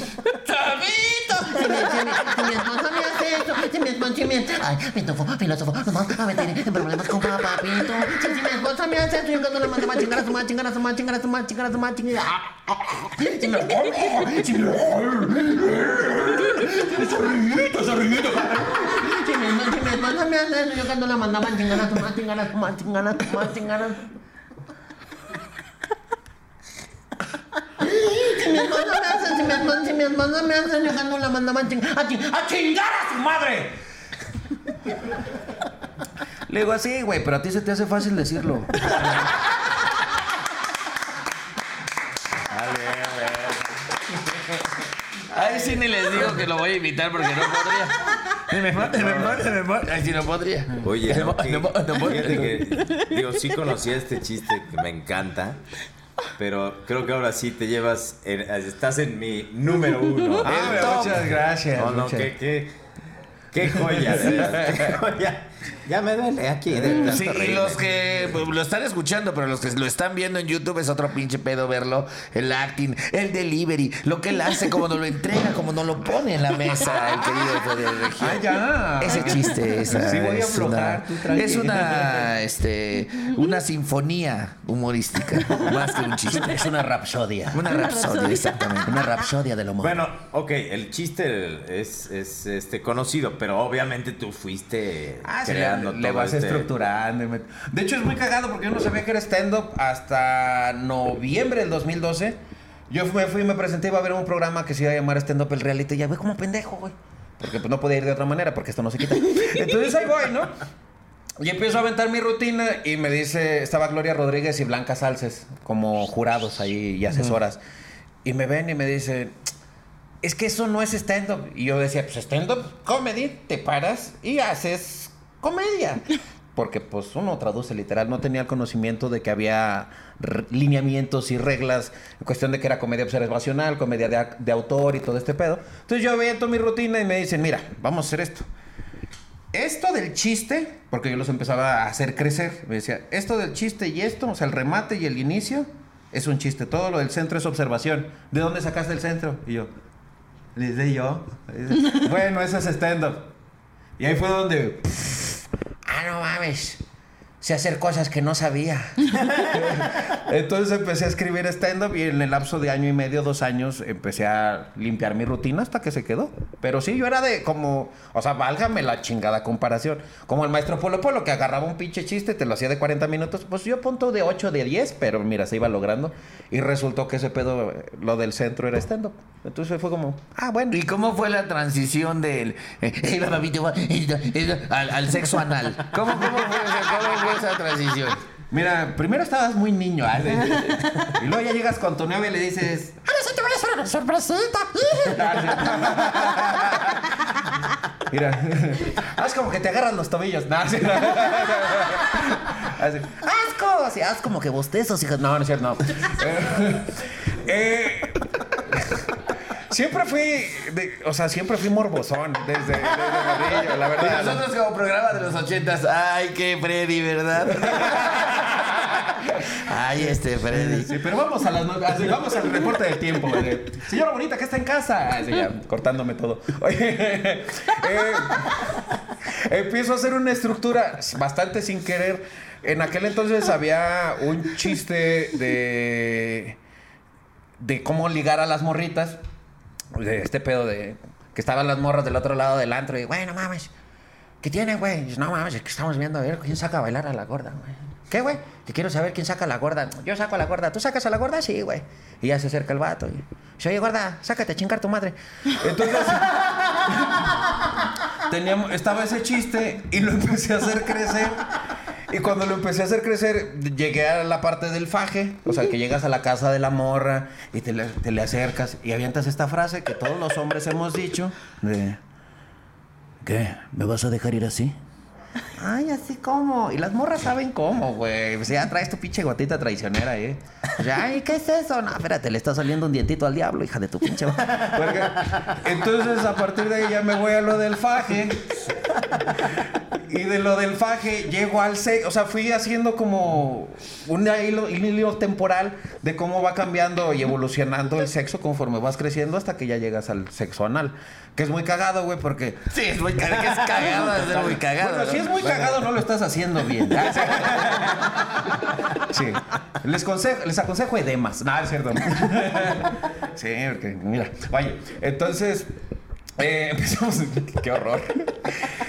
¡Chavito! Si mi, si, mi, si mi esposa me hace eso, si mi esposa, si mi... Ay, filósofo, filósofo, nos vamos a meter en problemas con papito. Si, si mi esposa me hace eso, yo cuando la mando a chingar a su madre, chingar a su madre, chingar a su madre, chingar a su madre, chingar Si mi... Si mi... Si mi, si mi esposa me hace eso, yo cuando la mandaba a chingar a su madre, chingar a su madre, chingar a su madre, chingar a su Si mi esposa me hace, si mi esposa, si mi esposa me hace, yo cuando la mandaba a chingar a, chingar a chingar a su madre. Le digo así, güey, pero a ti se te hace fácil decirlo. Ahí sí ni les digo que lo voy a imitar porque no podría. Ni me manda, ni me manda, ni me manda. Ahí sí no podría. Oye, No, no, que- no, no, no, fíjate que, digo, sí conocía este chiste que me encanta, pero creo que ahora sí te llevas, en- estás en mi número uno. Ah, muchas gracias. no, no, muchas- qué, qué, qué joya, verdad, qué joya. Ya me duele aquí de tanto Sí, y los que pues, lo están escuchando, pero los que lo están viendo en YouTube es otro pinche pedo verlo. El acting, el delivery, lo que él hace, como nos lo entrega, como nos lo pone en la mesa, el querido Fede Regio. Ah, ya. Ese chiste esa Sí, voy a es, aflojar, una, es una este una sinfonía humorística más que un chiste Es una rapsodia. una rapsodia exactamente una rapsodia del humor Bueno, ok, el chiste es, es este, conocido, pero obviamente tú fuiste Ah, creando le, le todo vas este- estructurando. y De hecho, es muy cagado porque yo no sabía que era stand-up hasta noviembre del 2012. Yo me fui y me presenté, iba a ver un programa que se iba a llamar Stand Up el Reality. Ya voy como pendejo, güey. Porque pues, no podía ir de otra manera, porque esto no se quita. Entonces ahí voy, ¿no? Y empiezo a aventar mi rutina y me dice, estaba Gloria Rodríguez y Blanca Salces como jurados ahí y asesoras. Y me ven y me dicen, es que eso no es stand-up. Y yo decía, pues stand-up comedy, te paras y haces comedia. Porque pues uno traduce literal, no tenía el conocimiento de que había lineamientos y reglas en cuestión de que era comedia observacional, comedia de, de autor y todo este pedo. Entonces yo avento mi rutina y me dicen, mira, vamos a hacer esto. Esto del chiste, porque yo los empezaba a hacer crecer, me decía, esto del chiste y esto, o sea, el remate y el inicio es un chiste, todo lo del centro es observación. ¿De dónde sacaste el centro? Y yo, desde yo. Dice, bueno, eso es stand-up. Y ahí fue donde, ah, no mames. Sé hacer cosas que no sabía. Entonces empecé a escribir stand-up y en el lapso de año y medio, dos años, empecé a limpiar mi rutina hasta que se quedó. Pero sí, yo era de como, o sea, válgame la chingada comparación. Como el maestro Polo Polo que agarraba un pinche chiste, te lo hacía de 40 minutos, pues yo punto de 8, de 10, pero mira, se iba logrando. Y resultó que ese pedo, eh, lo del centro era stand-up. Entonces fue como, ah, bueno. ¿Y cómo fue la transición del eh, eh, papito, eh, eh, al, al sexo anal? ¿Cómo, cómo, fue, cómo fue esa transición? Mira, primero estabas muy niño, ¿ah? y luego ya llegas con tu novia y le dices, Ahora sí te voy a hacer una sorpresita. mira, haz como que te agarran los tobillos. No, sí. Así, asco, sí, haz como que bostezos, hijas. No, no es cierto, no. Eh, eh, siempre fui, de- o sea, siempre fui morbosón desde, desde la Y verdad. nosotros como programa de los ochentas, ay, qué Freddy, ¿verdad? ay, este Freddy. Sí, pero vamos a las así, vamos al reporte del tiempo. eh. Señora bonita que está en casa. Así ya, cortándome todo. Oye, eh, empiezo a hacer una estructura bastante sin querer. En aquel entonces había un chiste de de cómo ligar a las morritas. De este pedo de que estaban las morras del otro lado del antro y, güey, no mames. ¿Qué tiene, güey? No mames, es que estamos viendo a ver quién saca a bailar a la gorda, güey. ¿Qué, güey? Que quiero saber quién saca a la gorda. Yo saco a la gorda. ¿Tú sacas a la gorda? Sí, güey. Y ya se acerca el vato. Y dice, oye, gorda, sácate a chingar tu madre. Entonces, teníamos, estaba ese chiste y lo empecé a hacer crecer. Y cuando lo empecé a hacer crecer, llegué a la parte del faje. O sea, que llegas a la casa de la morra y te le, acercas y avientas esta frase que todos los hombres hemos dicho. De, ¿qué? ¿Me vas a dejar ir así? Ay, así como. Y las morras saben cómo, güey. O sea, ya traes tu pinche gotita traicionera, ¿eh? O sea, Ay, ¿qué es eso? No, espérate, le está saliendo un dientito al diablo, hija de tu pinche. Porque- Entonces, a partir de ahí ya me voy a lo del faje. Y de lo del faje llego al sexo. O sea, fui haciendo como un hilo, un hilo temporal de cómo va cambiando y evolucionando el sexo conforme vas creciendo hasta que ya llegas al sexo anal. Que es muy cagado, güey, porque Sí, es muy cagado, es cagado, es muy cagado. bueno, si es muy cagado, no lo estás haciendo bien. Sí. Les, consejo, les aconsejo edemas. No, es cierto. Sí, porque, mira. Oye, entonces. Eh, empezamos. Qué horror.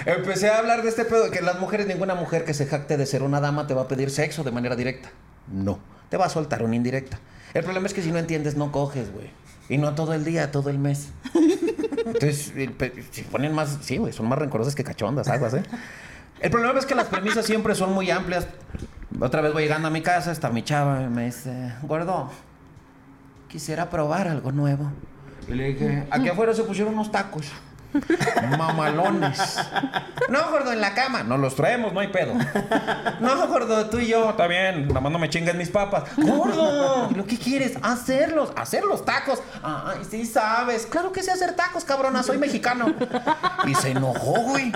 Empecé a hablar de este pedo: que las mujeres, ninguna mujer que se jacte de ser una dama te va a pedir sexo de manera directa. No. Te va a soltar una indirecta. El problema es que si no entiendes, no coges, güey. Y no todo el día, todo el mes. Entonces, pe- se ponen más, sí, güey, son más rencorosas que cachondas, aguas, ¿eh? El problema es que las premisas siempre son muy amplias. Otra vez voy llegando a mi casa, está mi chava y me dice, gordo, quisiera probar algo nuevo. Y le dije, aquí afuera se pusieron unos tacos. Mamalones. No, gordo, en la cama. No los traemos, no hay pedo. No, gordo, tú y yo. Está bien, nada más no me chingas mis papas. Gordo, ¿lo que quieres? Hacerlos, hacer los tacos. Ay, sí sabes. Claro que sé hacer tacos, cabrona, soy mexicano. Y se enojó, güey.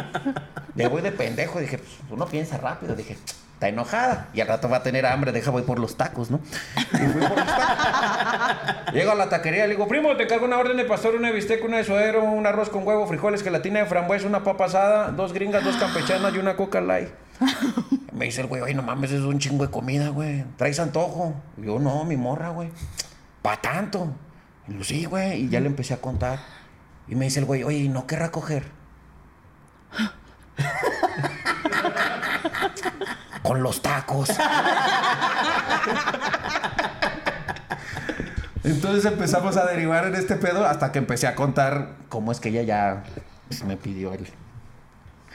Le voy de pendejo. Dije, pues uno piensa rápido. Dije, está enojada. Y al rato va a tener hambre, deja voy por los tacos, ¿no? Y fui por los tacos. Llego a la taquería, le digo, primo, te cargo una orden de pastor, una bistec, una de suadero, un arroz con huevo, frijoles, gelatina de frambuesa, una papa asada, dos gringas, dos campechanas y una coca light. Me dice el güey, oye, no mames, es un chingo de comida, güey. ¿Traes antojo? Y yo, no, mi morra, güey. ¿Pa tanto? Y yo, sí, güey. Y ya le empecé a contar. Y me dice el güey, oye, ¿y no querrá coger? Con los tacos. Entonces empezamos a derivar en este pedo hasta que empecé a contar cómo es que ella ya me pidió el,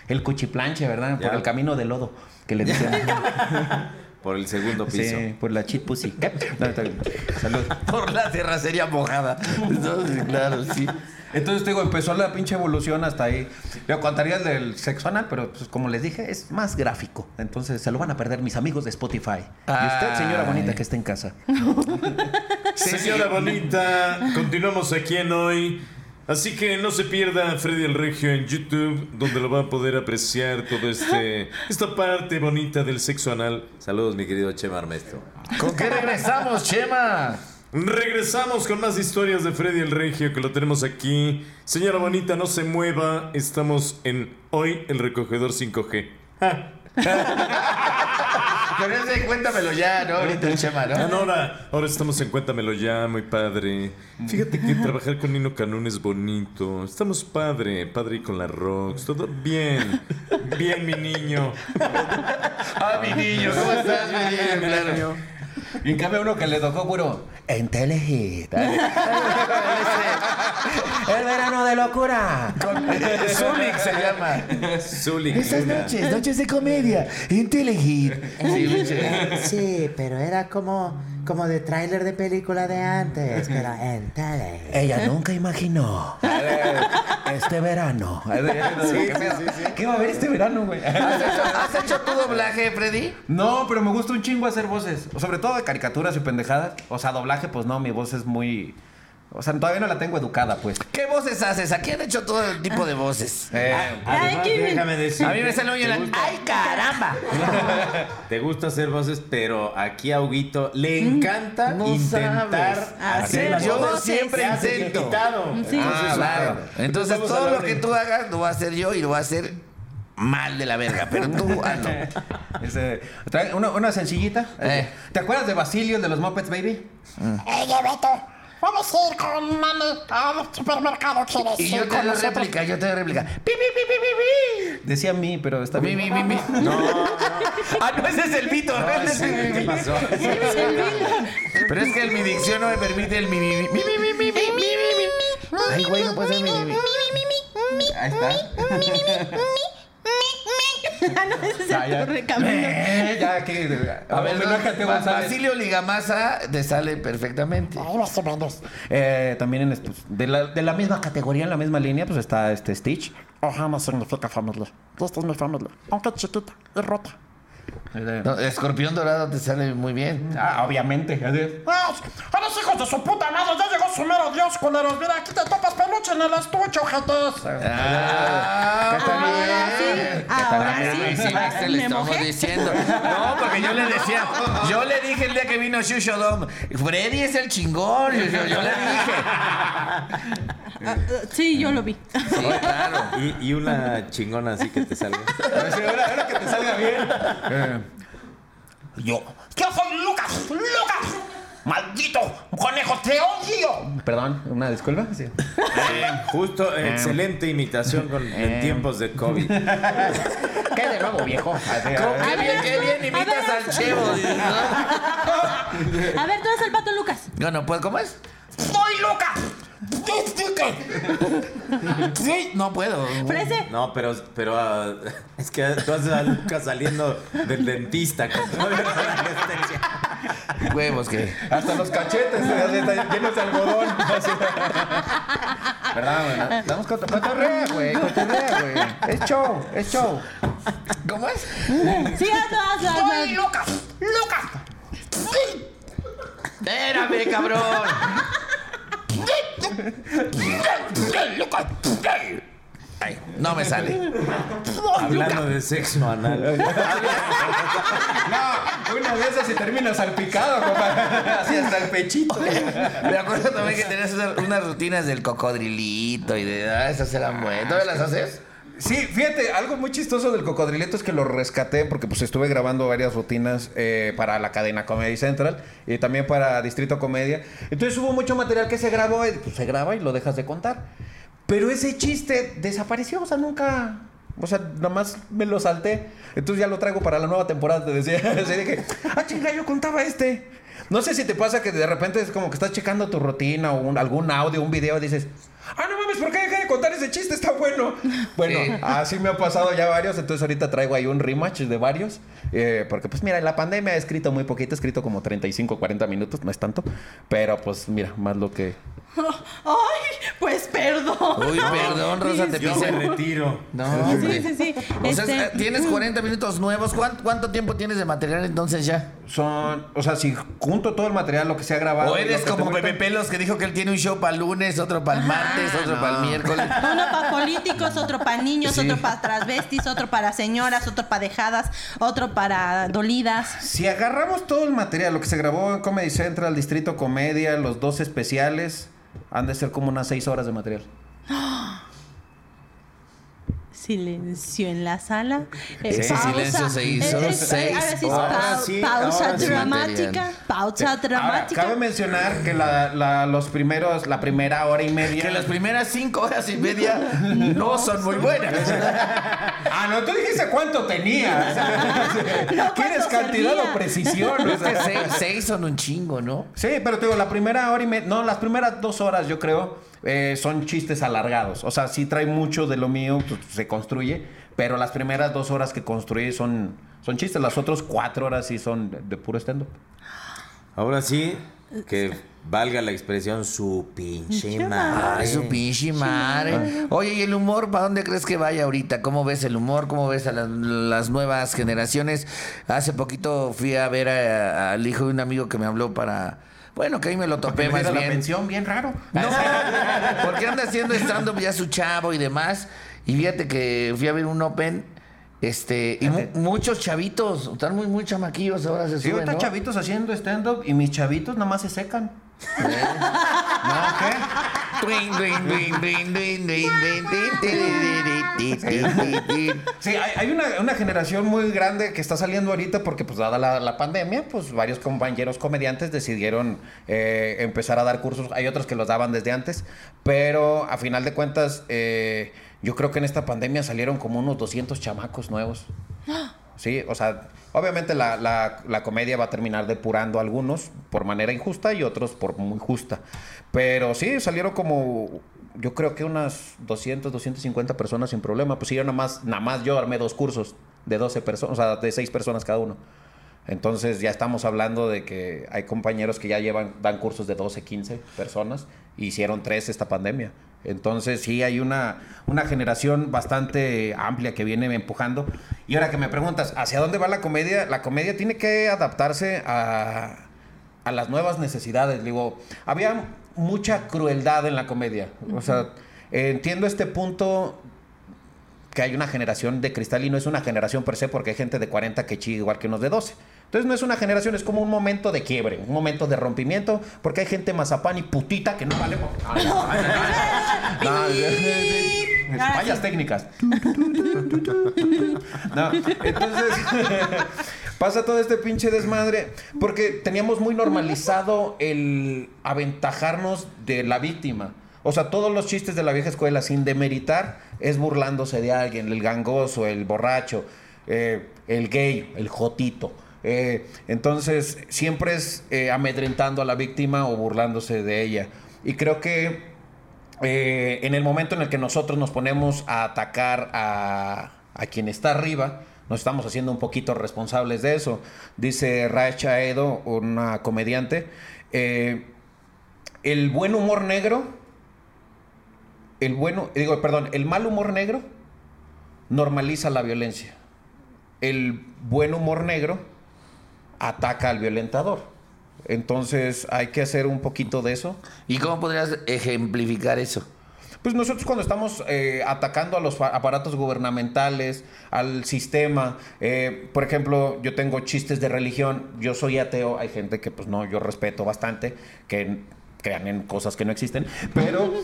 el cuchiplanche, ¿verdad? Por Ya. el camino de lodo que le decían. Por el segundo piso. sí, por la chit pussy. Por la terracería mojada. Sí, claro, sí. Entonces, te digo, empezó la pinche evolución hasta ahí. Yo contaría el del sexo anal, pero pues, como les dije, es más gráfico. Entonces, se lo van a perder mis amigos de Spotify. Y usted, señora bonita que está en casa. Señora bonita, continuamos aquí en hoy. Así que no se pierda Freddy el Regio en YouTube, donde lo va a poder apreciar todo este esta parte bonita del sexo anal. Saludos, mi querido Chema Armesto. ¿Con qué regresamos, Chema? Regresamos con más historias de Freddy el Regio que lo tenemos aquí. Señora bonita, no se mueva. Estamos en Hoy el recogedor 5G. Con ese cuéntamelo ya, ¿no? Ahorita el Chema, Ah, no, ¿no? ahora, ahora estamos en Cuéntamelo ya, muy padre. Fíjate que trabajar con Nino Canún es bonito. Estamos padre, padre y con la Rox. Todo bien. Bien, mi niño. Ah, mi niño, ¿cómo estás, mi niño? Claro. Y en cambio uno que le tocó puro en. El verano de locura. Zulik se llama. Zulik. Mira. noches, noches de comedia, en Telehit. Sí. Sí, pero era como, como de tráiler de película de antes, pero en tele. Ella nunca imaginó este verano. ¿Qué va a haber este verano, güey? ¿Has hecho, has hecho tu doblaje, Freddy? No, pero me gusta un chingo hacer voces. Sobre todo de caricaturas y pendejadas. O sea, doblaje, pues no, mi voz es muy. O sea, todavía no la tengo educada, pues. ¿Qué voces haces? Aquí han hecho todo el tipo de voces. Eh, Ay, Además, qué- déjame decir. A mí me sale un ¿Te la... ¡Ay, caramba! Te gusta hacer voces, pero aquí a Huguito le encanta No intentar sabes. Hacer las Yo voces. siempre Te haces intento. invitado. Sí. Ah, claro. Entonces Vamos a todo lo que tú hagas lo voy a hacer yo y lo voy a hacer mal de la verga. Pero tú hazlo. ese- trae una, una sencillita. Eh. ¿Te acuerdas de Basilio, el de los Muppets, baby? Oye, Beto, ¿puedes ir con mami al supermercado? ¿Quieres Y ir yo te con doy nosotros? réplica, yo te doy réplica. Pi, pi, pi, pi, pi, pi. Decía mí, pero está Mi, bien. mi, mi, mi. No, Ah, no, ese es el Vito. ¿no? Ese es mi, mi, ¿Qué mi. pasó? Pero es que el, mi dicción no me permite el mi, mi, mi, mi, mi, mi, mi, mi, mi, mi. Ay, güey, no puede ser mi, mi, mi. Ahí está. Ah, no, ese es Ya, el ya. correcamino. Eh, ya, que. A ver, a Ba- González. Basilio Ligamasa te sale perfectamente. Ay, más o menos. Eh, también en, pues, de, la, de la misma categoría, en la misma línea, pues está este Stitch. Ohana significa familia. Esta es mi familia. Aunque chiquita y rota. No, Escorpión Dorado te sale muy bien. ah, obviamente. así. ¡Ay! ¡Eres hijos de su puta madre! ¡Ya llegó su mero Dios, culeros! ¡Mira, aquí te topas peluche en el estuche, ojetes! Ah, Ahora sí, ahora sí. Sí, Ah, este le estamos mojé. diciendo. No, porque yo le decía, yo le dije el día que vino Shusho Dom, Freddy es el chingón. Yo, yo- yo le dije. Ah, Sí, yo lo vi. Sí, claro. Y, y una chingona así que te salga. A ver si ahora, ahora que te salga bien. Eh, Yo, yo soy Lucas, Lucas. ¡Maldito conejo, te odio! Perdón, una disculpa. Sí. Justo, excelente imitación con, en tiempos de COVID. ¿Qué de nuevo, viejo? Qué bien, qué bien imitas al Chevo. ¿no? A ver, tú eres el pato Lucas. No, no, pues, ¿cómo es? ¡Soy Lucas! Sí, no puedo. Frese. No, pero, pero ah, es que tú haces a Lucas saliendo del dentista con toda la anestesia. Huevos que. Hasta los cachetes eh, llenos de algodón. ¿Verdad, güey? Damos cot- cotorrea, güey. Cotorrea, güey. Es show, es show. ¿Cómo es? Sí, hazlo, hazlo, ¡Soy hazlo. Lucas! ¡Lucas! Espérame, cabrón. Ay, no me sale. Hablando de sexo anal. No, una de esas y termina salpicado, compadre. Así hasta el pechito. Me acuerdo también que tenías unas, unas rutinas del cocodrilito y de. Ah, esas eran buenas. ¿Todavía las haces? Sí, fíjate, algo muy chistoso del cocodrilito es que lo rescaté porque pues estuve grabando varias rutinas eh, para la cadena Comedy Central y también para Distrito Comedia. Entonces hubo mucho material que se grabó y pues se graba y lo dejas de contar. Pero ese chiste desapareció, o sea, nunca... O sea, nada más me lo salté. Entonces ya lo traigo para la nueva temporada, te decía. Así dije, ah, chinga, yo contaba este. No sé si te pasa que de repente es como que estás checando tu rutina o algún audio, un video y dices, ah, no mames, ¿por qué dejé de contar ese chiste? Está bueno. Bueno, Sí. así me ha pasado ya varios, entonces ahorita traigo ahí un rematch de varios. eh, porque pues mira, en la pandemia he escrito muy poquito, he escrito como 35, 40 minutos, no es tanto. Pero pues mira, más lo que... Ay, pues perdón. Uy, perdón, Rosa, te Yo me retiro. No, Sí, sí, sí. O sea, Este, tienes 40 minutos nuevos. ¿Cuánto, cuánto tiempo tienes de material entonces ya? Son, o sea, si junto todo el material, lo que se ha grabado... O eres como Pepe Pelos que dijo que él tiene un show para el lunes, otro para el martes, otro para el miércoles. Uno para políticos, otro para niños, Sí. otro para transvestis, otro para señoras, otro para dejadas, otro para dolidas. Si agarramos todo el material, lo que se grabó en Comedy Central, Distrito Comedia, los dos especiales, han de ser como unas seis horas de material. Silencio en la sala. Eh, Ese silencio se hizo seis ahora sí, horas. pau- Ahora sí, pausa ahora sí, dramática. Pausa Ahora, dramática. cabe mencionar que la, la- los primeros, la primera hora y media. Que las primeras cinco horas y media no son muy buenas. Ah, no, tú dijiste cuánto tenía. No, ¿Quieres cantidad servía. o precisión? Es que seis, seis son un chingo, ¿no? Sí, pero te digo, la primera hora y media, no, las primeras dos horas yo creo eh, son chistes alargados. O sea, sí trae mucho de lo mío, pues, se construye, pero las primeras dos horas que construí son, son chistes, las otras cuatro horas sí son de, de puro stand-up. Ahora sí, que valga la expresión su pinche madre. Ay, su pinche madre. Oye, ¿y el humor para dónde crees que vaya ahorita? ¿Cómo ves el humor? ¿Cómo ves a las, las nuevas generaciones? Hace poquito fui a ver a- al hijo de un amigo que me habló para... Bueno, que ahí me lo topé más diera la bien. pensión, bien raro. No, porque anda haciendo stand-up ya su chavo y demás. Y fíjate que fui a ver un open, este, y mu- muchos chavitos, están muy, muy chamaquillos ahora se Sí, suben, ahorita ¿no? chavitos haciendo stand-up y mis chavitos nada más se secan. Sí, hay, una, una, generación muy grande que está saliendo ahorita porque, pues, dada la, la pandemia, pues varios compañeros comediantes decidieron eh, empezar a dar cursos. Hay otros que los daban desde antes, pero a final de cuentas, eh, yo creo que en esta pandemia salieron como unos 200 chamacos nuevos. ¡Ah! Sí, o sea, obviamente la, la- comedia va a terminar depurando algunos por manera injusta y otros por muy justa. Pero sí, salieron como, yo creo que unas 200, 250 personas sin problema. Pues sí, yo nada más, nada más yo armé dos cursos de 12 personas, o sea, de 6 personas cada uno. Entonces ya estamos hablando de que hay compañeros que ya llevan, dan cursos de 12, 15 personas. Hicieron tres esta pandemia. Entonces sí hay una, una generación bastante amplia que viene empujando. Y ahora que me preguntas, ¿hacia dónde va la comedia? La comedia tiene que adaptarse a, a las nuevas necesidades. Digo, había mucha crueldad en la comedia. O sea, entiendo este punto que hay una generación de cristal y no es una generación per se porque hay gente de 40 que chilla igual que unos de 12. Entonces no es una generación, es como un momento de quiebre, un momento de rompimiento, porque hay gente mazapán y putita que no vale. Ay, ay, ay, ay. No, Fallas técnicas. No, entonces pasa todo este pinche desmadre porque teníamos muy normalizado el aventajarnos de la víctima. O sea, todos los chistes de la vieja escuela, sin demeritar, es burlándose de alguien, el gangoso, el borracho, eh, el gay, el jotito. Eh, entonces, siempre es eh, amedrentando a la víctima o burlándose de ella. Y creo que eh, en el momento en el que nosotros nos ponemos a atacar a, quien está arriba, nos estamos haciendo un poquito responsables de eso. Dice Racha Edo, una comediante, el buen humor negro, el bueno, digo, perdón, el mal humor negro normaliza la violencia. El buen humor negro ataca al violentador. Entonces hay que hacer un poquito de eso. ¿Y cómo podrías ejemplificar eso? Pues nosotros cuando estamos eh, atacando a los aparatos gubernamentales, al sistema, eh, por ejemplo, yo tengo chistes de religión, yo soy ateo, hay gente que pues no, yo respeto bastante, que crean en cosas que no existen, pero...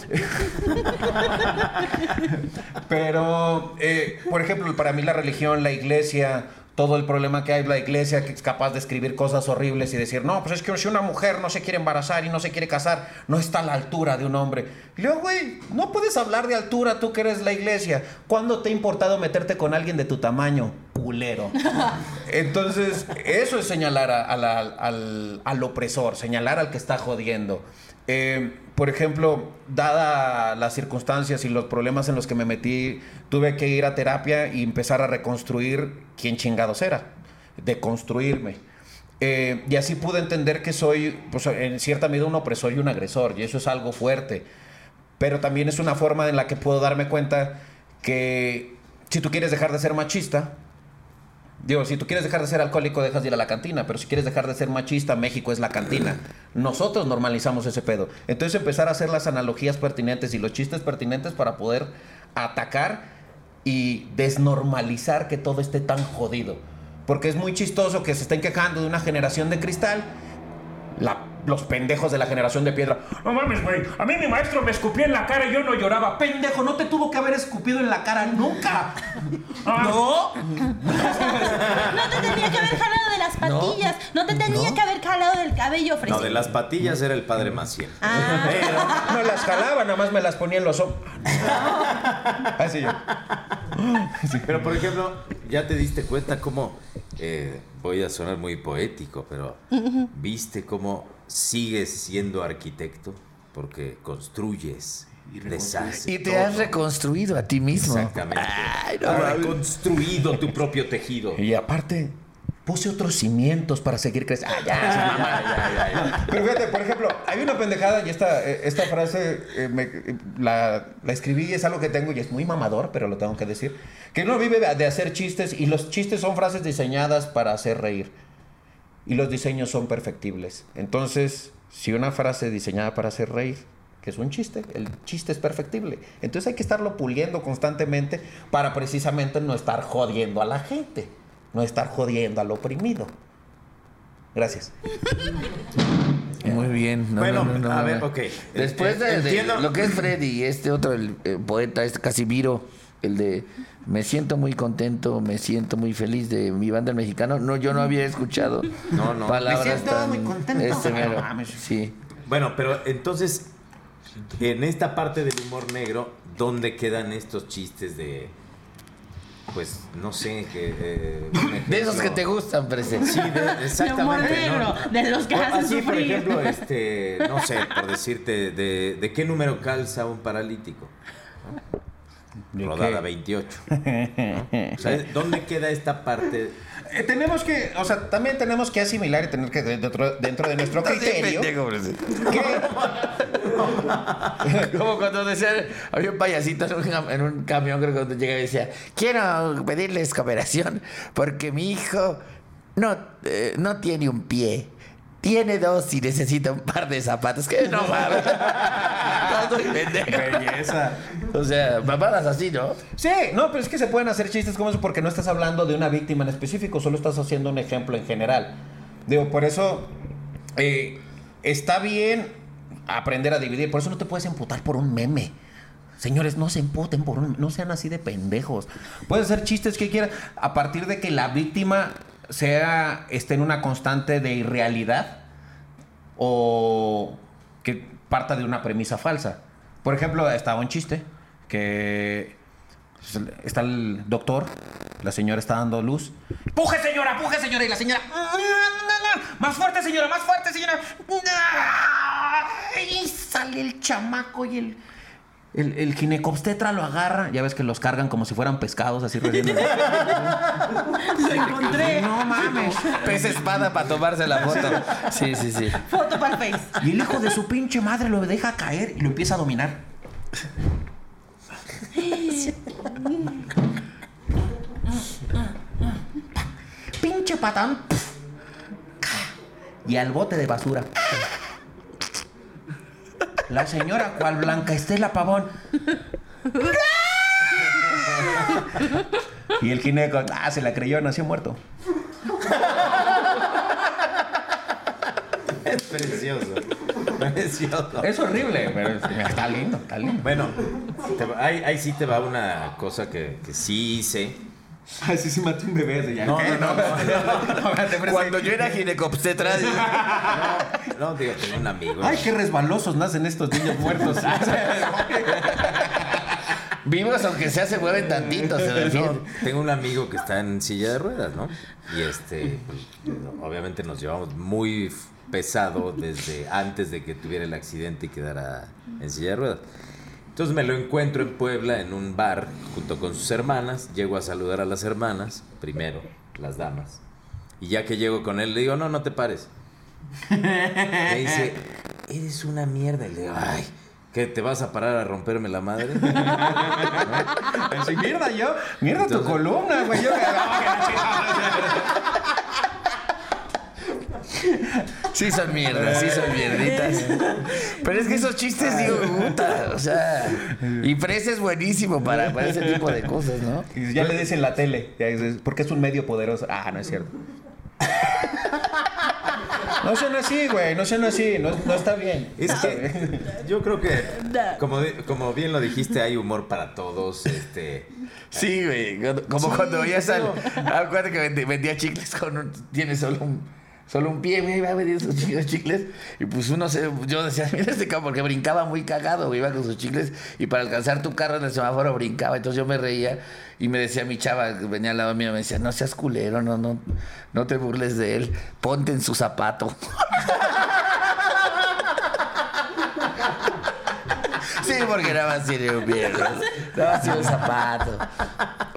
pero, eh, por ejemplo, para mí la religión, la iglesia, todo el problema que hay, la iglesia que es capaz de escribir cosas horribles y decir, no, pues es que si una mujer no se quiere embarazar y no se quiere casar, no está a la altura de un hombre. Luego, güey, no puedes hablar de altura tú que eres la iglesia. ¿Cuándo te ha importado meterte con alguien de tu tamaño? Culero. Entonces, eso es señalar a- a la- al, al opresor, señalar al que está jodiendo. Eh, por ejemplo, dada las circunstancias y los problemas en los que me metí, tuve que ir a terapia y empezar a reconstruir quién chingados era, de construirme. Eh, y así pude entender que soy, pues, en cierta medida, un opresor y un agresor, y eso es algo fuerte. Pero también es una forma en la que puedo darme cuenta que si tú quieres dejar de ser machista, Digo, si tú quieres dejar de ser alcohólico, dejas de ir a la cantina, pero si quieres dejar de ser machista, México es la cantina. Nosotros normalizamos ese pedo. Entonces empezar a hacer las analogías pertinentes y los chistes pertinentes para poder atacar y desnormalizar que todo esté tan jodido. Porque es muy chistoso que se estén quejando de una generación de cristal. La, los pendejos de la generación de piedra. No mames, güey. A mí mi maestro me escupía en la cara y yo no lloraba. Pendejo, no te tuvo que haber escupido en la cara nunca. Ah, No. No te tenía que haber jalado de las patillas. No, te tenía que haber jalado del cabello, Fresi. No, de las patillas era el padre Maciel. Ah. Pero No las jalaba, nada más me las ponía en los ojos. Así yo. Pero por ejemplo, ya te diste cuenta cómo, eh, voy a sonar muy poético, pero viste cómo sigues siendo arquitecto porque construyes, deshaces. Y te has todo. reconstruido a ti mismo. Exactamente. Ay, no Has reconstruido tu propio tejido. Y aparte, puse otros cimientos para seguir creciendo. Ah, ya, ya, ya, ya. Pero fíjate, por ejemplo, hay una pendejada y esta, eh, esta frase eh, me- la, la escribí y es algo que tengo y es muy mamador, pero lo tengo que decir. Que uno vive de hacer chistes y los chistes son frases diseñadas para hacer reír. Y los diseños son perfectibles. Entonces, si una frase diseñada para hacer reír, que es un chiste, el chiste es perfectible. Entonces hay que estarlo puliendo constantemente para precisamente no estar jodiendo a la gente, no estar jodiendo al oprimido. Gracias. Muy bien. no, Bueno, no, no, no, a ver, ok. Después Eh, de, lo que es Freddy y este otro, el, eh, poeta, este Casimiro, el de me siento muy contento, me siento muy feliz de mi banda el mexicano. No, yo no había escuchado No, no. palabras Me siento tan- muy contento. Este mero. No. Sí. Bueno, pero entonces, en esta parte del humor negro, ¿dónde quedan estos chistes de, pues, no sé, que... eh, De esos que te gustan, Prese. Sí, de- exactamente. De humor ¿no? negro, de los que O- hacen Así, por ejemplo, este, no sé, por decirte, de, de qué número calza un paralítico? ¿De Rodada qué? 28. ¿no? O sea, ¿Dónde queda esta parte? Eh, tenemos que, o sea, también tenemos que asimilar y tener que dentro, dentro de nuestro criterio. que- Como cuando decían, había un payasito en un, en un camión, creo que cuando llegaba y decía, quiero pedirles cooperación porque mi hijo no, eh, no tiene un pie. Tiene dos y necesita un par de zapatos. Que no mames. No soy pendejo. Belleza. O sea, mamadas así, ¿no? Sí, no, pero es que se pueden hacer chistes como eso porque no estás hablando de una víctima en específico, solo estás haciendo un ejemplo en general. Digo, por eso eh, está bien aprender a dividir, por eso no te puedes emputar por un meme. Señores, no se emputen por un... No sean así de pendejos. Puedes hacer chistes que quieras a partir de que la víctima sea... esté en una constante de irrealidad o que parta de una premisa falsa. Por ejemplo, estaba un chiste que está el doctor, la señora está dando luz. ¡Puje, señora! ¡Puje, señora! Y la señora. ¡Más fuerte, señora! ¡Más fuerte, señora! Y sale el chamaco y el. El, el ginecobstetra lo agarra, ya ves que los cargan como si fueran pescados, así recién. Lo encontré. No mames. Pez espada para tomarse la foto. Sí, sí, sí. Foto para el Face. Y el hijo de su pinche madre lo deja caer y lo empieza a dominar. pinche patán. Y al bote de basura. La señora cual Blanca Estela Pavón. Y el gineco, ah, se la creyó, nació muerto. Es precioso. Precioso. Es horrible, pero es- está lindo, está lindo. Bueno, te ahí, ahí sí te va una cosa que, que sí hice. Ay, sí, sí, maté un bebé ya. No, no, no, no. Cuando yo era ginecobstetra, No, digo, tengo un amigo. Ay, qué resbalosos nacen estos niños muertos. vivos aunque sea se mueven tantito, se defienden. tengo un amigo que está en silla de ruedas, ¿no? Y este, pues, obviamente nos llevamos muy pesado desde antes de que tuviera el accidente y quedara en silla de ruedas. Entonces me lo encuentro en Puebla en un bar junto con sus hermanas. Llego a saludar a las hermanas, primero, las damas. Y ya que llego con él, le digo, no, no te pares. Me dice, eres una mierda. Y le digo, ay, ¿qué te vas a parar a romperme la madre? Así, mierda yo, mierda tu Entonces- columna, güey. Yo, Sí son mierdas, sí son mierditas. Pero es que esos chistes, digo, puta, o sea... Y Presa es buenísimo para, para ese tipo de cosas, ¿no? Y ya le dicen la tele, ya dices, porque es un medio poderoso. Ah, no es cierto. No sean así, güey, no sean así, no, no está bien. Es que yo creo que, como, como bien lo dijiste, hay humor para todos. Este, Sí, güey. Como Sí, cuando veías al. no. Acuérdate que vendía chicles con un. Tiene solo un. Solo un pie, güey, iba a vender sus chicles. Y pues uno se. Yo decía, mira este cabrón, porque brincaba muy cagado, iba con sus chicles. Y para alcanzar tu carro en el semáforo brincaba. Entonces yo me reía y me decía mi chava, que venía al lado mío, me decía, no seas culero, no, no, no te burles de él. Ponte en su zapato. Sí, porque nada más tiene un pie. Nada más tiene un zapato.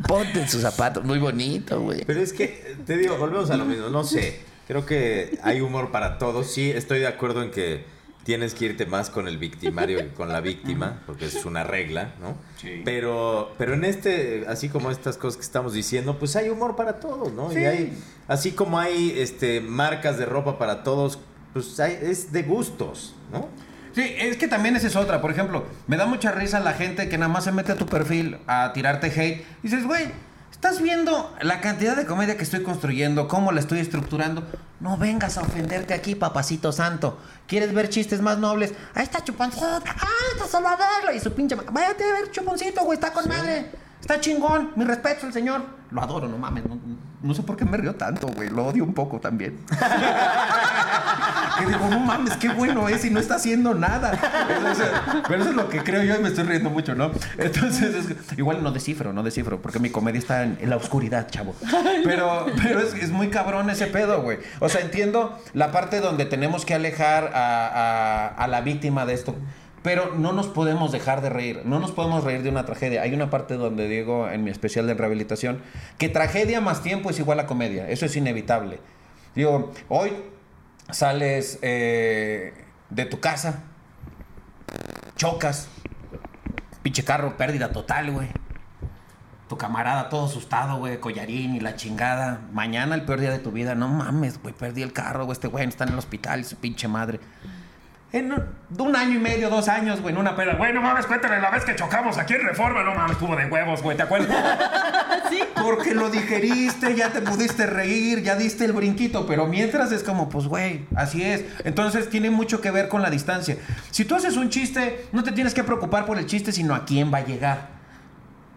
Ponte en su zapato. Muy bonito, güey. Pero es que, te digo, volvemos a lo mismo. No sé, creo que hay humor para todos. Sí, estoy de acuerdo en que tienes que irte más con el victimario que con la víctima, porque es una regla, ¿no? Pero, pero en este, así como estas cosas que estamos diciendo, pues hay humor para todos, ¿no? Y hay, así como hay este, marcas de ropa para todos, pues hay- es de gustos, ¿no? Sí, es que también esa es otra. Por ejemplo, me da mucha risa la gente que nada más se mete a tu perfil a tirarte hate. Y dices, güey, estás viendo la cantidad de comedia que estoy construyendo, cómo la estoy estructurando. No vengas a ofenderte aquí, papacito santo. ¿Quieres ver chistes más nobles? Ahí está Chuponcito. Ah, está solo a verlo. Y su pinche... Váyate a ver Chuponcito, güey. Está con madre. Está chingón. Mi respeto al señor. Lo adoro, no mames. No, no sé por qué me río tanto, güey. Lo odio un poco también. que digo, no mames, qué bueno es y no está haciendo nada. Pero eso es lo que creo yo y me estoy riendo mucho, ¿no? Entonces, es igual no descifro, no descifro, porque mi comedia está en, la oscuridad, chavo. Pero, pero es, es muy cabrón ese pedo, güey. O sea, entiendo la parte donde tenemos que alejar a- a la víctima de esto. Pero no nos podemos dejar de reír, no nos podemos reír de una tragedia. Hay una parte donde digo en mi especial de rehabilitación que tragedia más tiempo es igual a comedia, eso es inevitable. Digo, hoy sales eh, de tu casa, chocas, pinche carro, pérdida total, güey. Tu camarada todo asustado, güey, collarín y la chingada. Mañana el peor día de tu vida. No mames, güey, perdí el carro, güey, este güey está en el hospital, su pinche madre. En un, año y medio, dos años, güey, en una peda. Güey, no mames, cuéntale la vez que chocamos aquí en Reforma. No mames, tuvo de huevos, güey, ¿te acuerdas? Porque lo digeriste, ya te pudiste reír, ya diste el brinquito, pero mientras es como, pues, güey, así es. Entonces tiene mucho que ver con la distancia. Si tú haces un chiste, no te tienes que preocupar por el chiste, sino a quién va a llegar.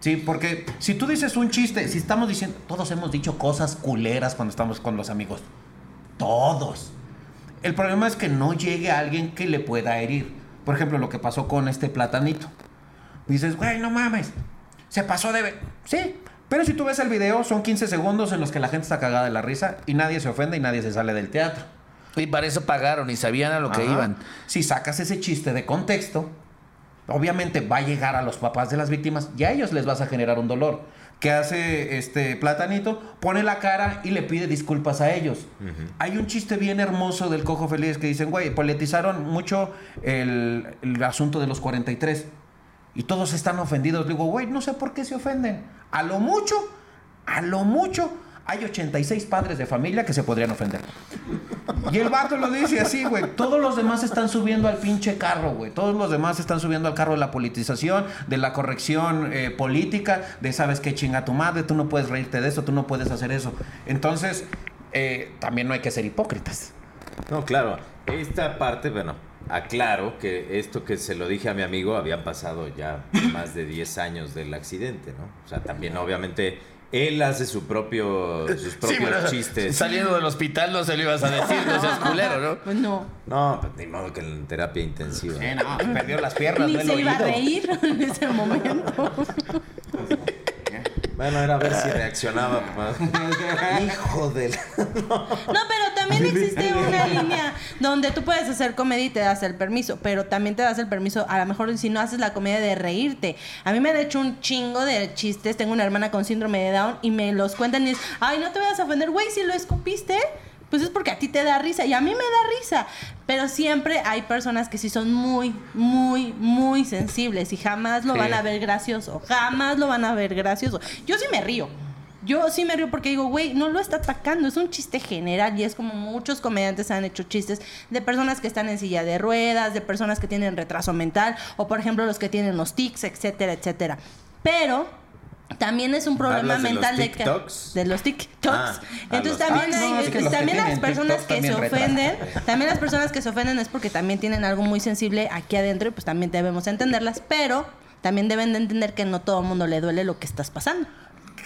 Sí, porque si tú dices un chiste, si estamos diciendo, todos hemos dicho cosas culeras cuando estamos con los amigos. Todos. El problema es que no llegue a alguien que le pueda herir. Por ejemplo, lo que pasó con este platanito. Dices, güey, no mames. Se pasó de... ve-". Sí, pero si tú ves el video, son 15 segundos en los que la gente está cagada de la risa y nadie se ofende y nadie se sale del teatro. Y para eso pagaron y sabían a lo que iban. Si sacas ese chiste de contexto, obviamente va a llegar a los papás de las víctimas y a ellos les vas a generar un dolor. ¿Qué hace este platanito? Pone la cara y le pide disculpas a ellos. Hay un chiste bien hermoso del cojo feliz que dicen, güey, politizaron mucho el, el asunto de los 43 y todos están ofendidos. Digo, güey, no sé por qué se ofenden. A lo mucho, a lo mucho, hay 86 padres de familia que se podrían ofender. Y el vato lo dice así, güey. Todos los demás están subiendo al pinche carro, güey. Todos los demás están subiendo al carro de la politización, de la corrección eh, política, de sabes qué chinga tu madre, tú no puedes reírte de eso, tú no puedes hacer eso. Entonces, eh, también no hay que ser hipócritas. No, claro. Esta parte, bueno, aclaro que esto que se lo dije a mi amigo, habían pasado ya más de 10 años del accidente, ¿no? O sea, también obviamente él hace su propio, sus propios pero chistes. Saliendo del hospital no se lo ibas a decir, no seas culero, ¿no? Pues no. No, pues ni modo que en terapia intensiva. Eh, no, perdió las piernas, Ni no se iba a reír en ese momento. Bueno, era a ver si reaccionaba. papá. Hijo de la... No, pero también existe una línea donde tú puedes hacer comedia y te das el permiso, pero también te das el permiso, a lo mejor si no haces la comedia de reírte. A mí me han hecho un chingo de chistes, tengo una hermana con síndrome de Down y me los cuentan y es, ay, no te vayas a ofender, güey, si lo escupiste, pues es porque a ti te da risa y a mí me da risa. Pero siempre hay personas que sí son muy, muy, muy sensibles y jamás lo Sí. van a ver gracioso, jamás lo van a ver gracioso. Yo sí me río. Yo sí me río porque digo, güey, no lo está atacando, es un chiste general y es como muchos comediantes han hecho chistes de personas que están en silla de ruedas, de personas que tienen retraso mental o por ejemplo los que tienen los tics, etcétera, etcétera. Pero también es un problema ¿Hablas de los mental de, de los TikToks. Ah, Entonces los- también Ah, no, hay es que los que también las personas TikTok que se ofenden, también las personas que se ofenden es porque también tienen algo muy sensible aquí adentro y pues también debemos entenderlas, pero también deben de entender que no todo el mundo le duele lo que estás pasando.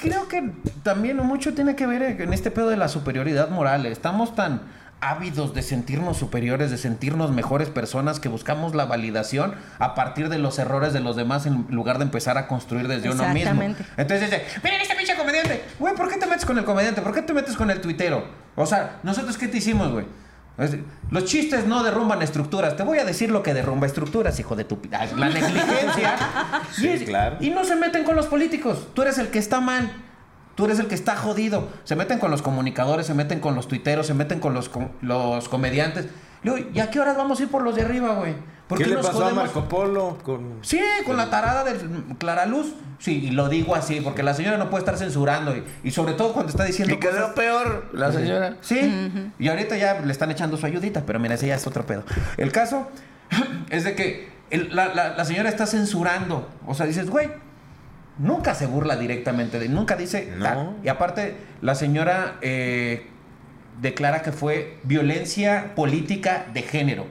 Creo que también mucho tiene que ver en este pedo de la superioridad moral. Estamos tan ávidos de sentirnos superiores, de sentirnos mejores personas que buscamos la validación a partir de los errores de los demás en lugar de empezar a construir desde uno mismo. Exactamente. Entonces dice, miren este pinche comediante. Güey, ¿por qué te metes con el comediante? ¿Por qué te metes con el tuitero? O sea, ¿nosotros qué te hicimos, güey? Los chistes no derrumban estructuras. Te voy a decir lo que derrumba estructuras, hijo de tu... Ah, La negligencia. Sí, y, es- claro. y no se meten con los políticos. Tú eres el que está mal. Tú eres el que está jodido. Se meten con los comunicadores, se meten con los tuiteros, se meten con los, com- los comediantes. Le digo, ¿y a qué horas vamos a ir por los de arriba, güey? ¿Por ¿Qué le nos pasó a jodemos? Marco Polo con Sí, con la tarada de Clara Luz. Sí, y lo digo así, porque la señora no puede estar censurando. Y, y sobre todo cuando está diciendo. Y quedó cosas- peor la señora. Sí, y ahorita ya le están echando su ayudita, pero mira, ese ya es otro pedo. El caso es de que el- la, la- la señora está censurando. O sea, dices, güey, nunca se burla directamente, de, nunca dice. No. Y aparte, la señora eh, declara que fue violencia política de género.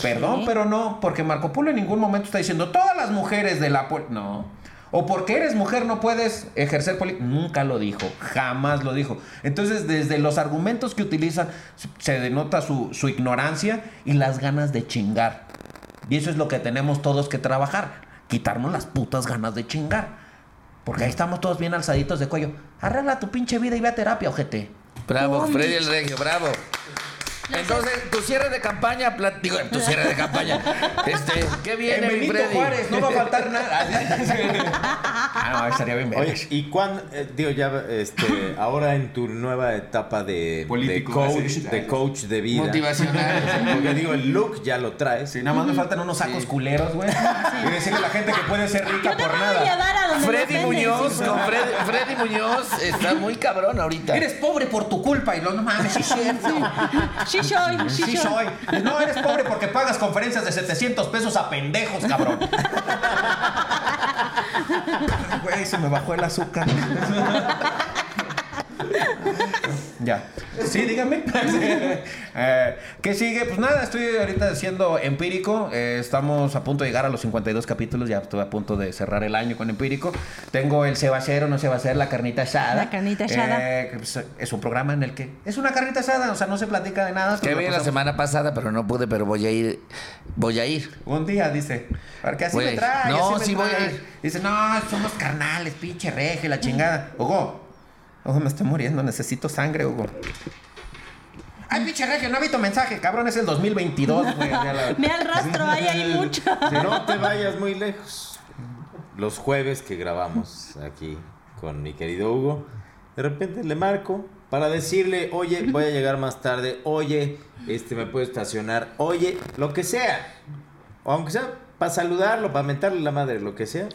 Perdón, pero no, porque Marco Polo en ningún momento está diciendo todas las mujeres de la... pol-". No. O porque eres mujer no puedes ejercer política. Nunca lo dijo, jamás lo dijo. Entonces, desde los argumentos que utiliza, se denota su, su ignorancia y las ganas de chingar. Y eso es lo que tenemos todos que trabajar. Quitarnos las putas ganas de chingar. Porque ahí estamos todos bien alzaditos de cuello. Arregla tu pinche vida y ve a terapia, ojete. Bravo. Freddy el Regio, bravo. Entonces, tu cierre de campaña, digo, tu cierre de campaña. Este, ¿qué En viene, mi Benito Freddy? Juárez no va a faltar nada. ah, no, estaría bien. Oye, ¿y cuándo, eh, digo, ya, este, ahora en tu nueva etapa de, Político, de coach, de coach de vida? Motivacional. Porque digo, el look ya lo traes. Sí, nada más me faltan unos sacos culeros, güey. Y decirle a la gente que puede ser rica Yo te por voy a nada. llevar a donde Freddy Muñoz, con Freddy, Freddy Muñoz está muy cabrón ahorita. Eres pobre por tu culpa. Y lo, no mames, sí cierto. Sí soy, sí, Sí soy. No, eres pobre porque pagas conferencias de 700 pesos a pendejos, cabrón. Güey, se me bajó el azúcar. Ya. Sí, dígame. Eh, ¿Qué sigue? Pues nada, estoy ahorita siendo empírico. Eh, estamos a punto de llegar a los 52 capítulos. Ya estoy a punto de cerrar el año con empírico. Tengo el se va a hacer o no se va a hacer, la carnita asada. La carnita asada. Eh, pues, es un programa en el que es una carnita asada, o sea, no se platica de nada. Que pero vi la semana pasada, pero no pude, pero voy a ir. Voy a ir. Un día dice, porque así Voy me trae. No, así me sí voy a trae". ir. Dice, no, somos carnales, pinche reje, la chingada. Hugo, Hugo, me estoy muriendo, necesito sangre, Hugo. Ay, pinche regio, no ha visto mensaje, cabrón, es el 2022, güey. la- Me al rastro, ahí hay mucho. No te vayas muy lejos. Los jueves que grabamos aquí con mi querido Hugo, de repente le marco para decirle, oye, voy a llegar más tarde, oye, este me puedo estacionar, oye, lo que sea. O aunque sea para saludarlo, para mentarle la madre, lo que sea.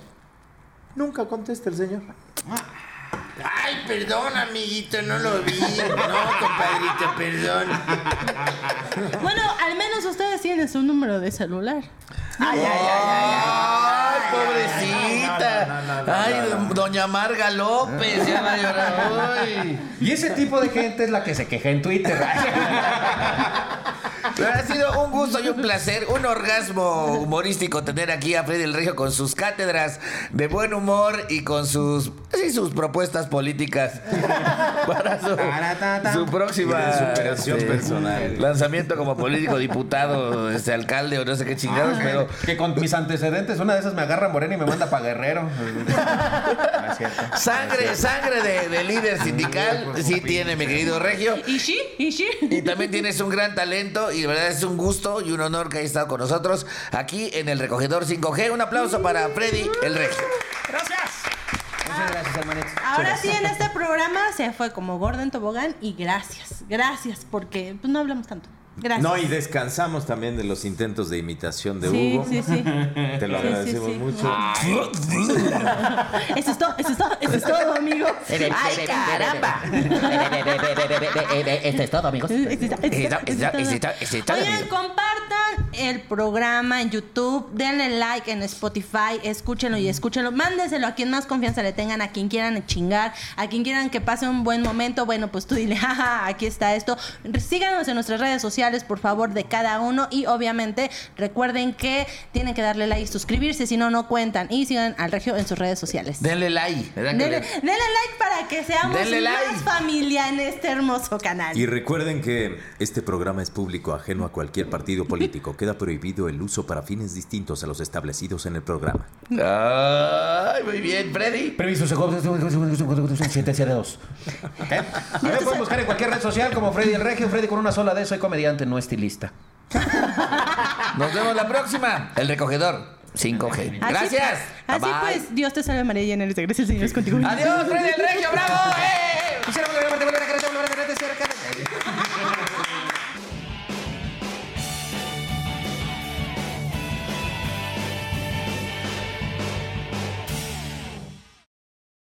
Nunca contesta el señor. Ay, perdón, amiguito, no lo vi. No, compadrito, perdón. Bueno, al menos ustedes tienen su número de celular. Ay, ay, ay, ay, ay, pobrecita. Ay, doña Marga López, ya va a llorar. Y ese tipo de gente es la que se queja en Twitter. Pero ha sido un gusto y un placer, un orgasmo humorístico tener aquí a Freddy el Regio con sus cátedras de buen humor y con sus, sí, sus propuestas políticas para su, su próxima superación personal. lanzamiento como político, diputado, este alcalde o no sé qué chingados, pero que con mis antecedentes, una de esas me agarra Morena y me manda para Guerrero. No es cierto. sangre, sangre de, de líder sindical, sí tiene mi querido Regio. ¿Y sí? ¿Y sí? Y también tienes un gran talento y de verdad es un gusto y un honor que hayas estado con nosotros aquí en el Recogedor 5G. Un aplauso para Freddy el Regio. Gracias. Muchas gracias, hermanito. Ahora sí, en este programa se fue como Gordon Tobogán y gracias, gracias, porque pues, no hablamos tanto. Gracias. No, y descansamos también de los intentos de imitación de sí, Hugo. sí, sí. Te lo Sí, sí, agradecemos sí. mucho. Eso es todo, eso es todo, eso es todo, amigos. ¡Ay, caramba! Esto es todo, amigos. Oigan, compartan el programa en YouTube, denle like en Spotify, escúchenlo y escúchenlo. Mándenselo a quien más confianza le tengan, a quien quieran chingar, a quien quieran que pase un buen momento. Bueno, pues tú dile, jaja, aquí está esto. Síganos en nuestras redes sociales, por favor, de cada uno. Y obviamente recuerden que tienen que darle like y suscribirse, si no, no cuentan. Y sigan al Regio en sus redes sociales. Denle like. ¿verdad que Denle, le- denle like para que seamos Denle más like. familia en este hermoso canal. Y recuerden que este programa es público ajeno a cualquier partido político. Queda prohibido el uso para fines distintos a los establecidos en el programa. Ay, muy bien, Freddy. Hacia dos. ¿Ok? A mí me pueden buscar en cualquier red social como Freddy el Regio, Freddy con una sola D, soy comediante, no estilista. Nos vemos la próxima. El recogedor 5G. Así Gracias. pues- Así pues, Dios te salve María llena eres de gracia, el Señor es contigo. Adiós, Freddy el Regio, bravo. ¡Eh!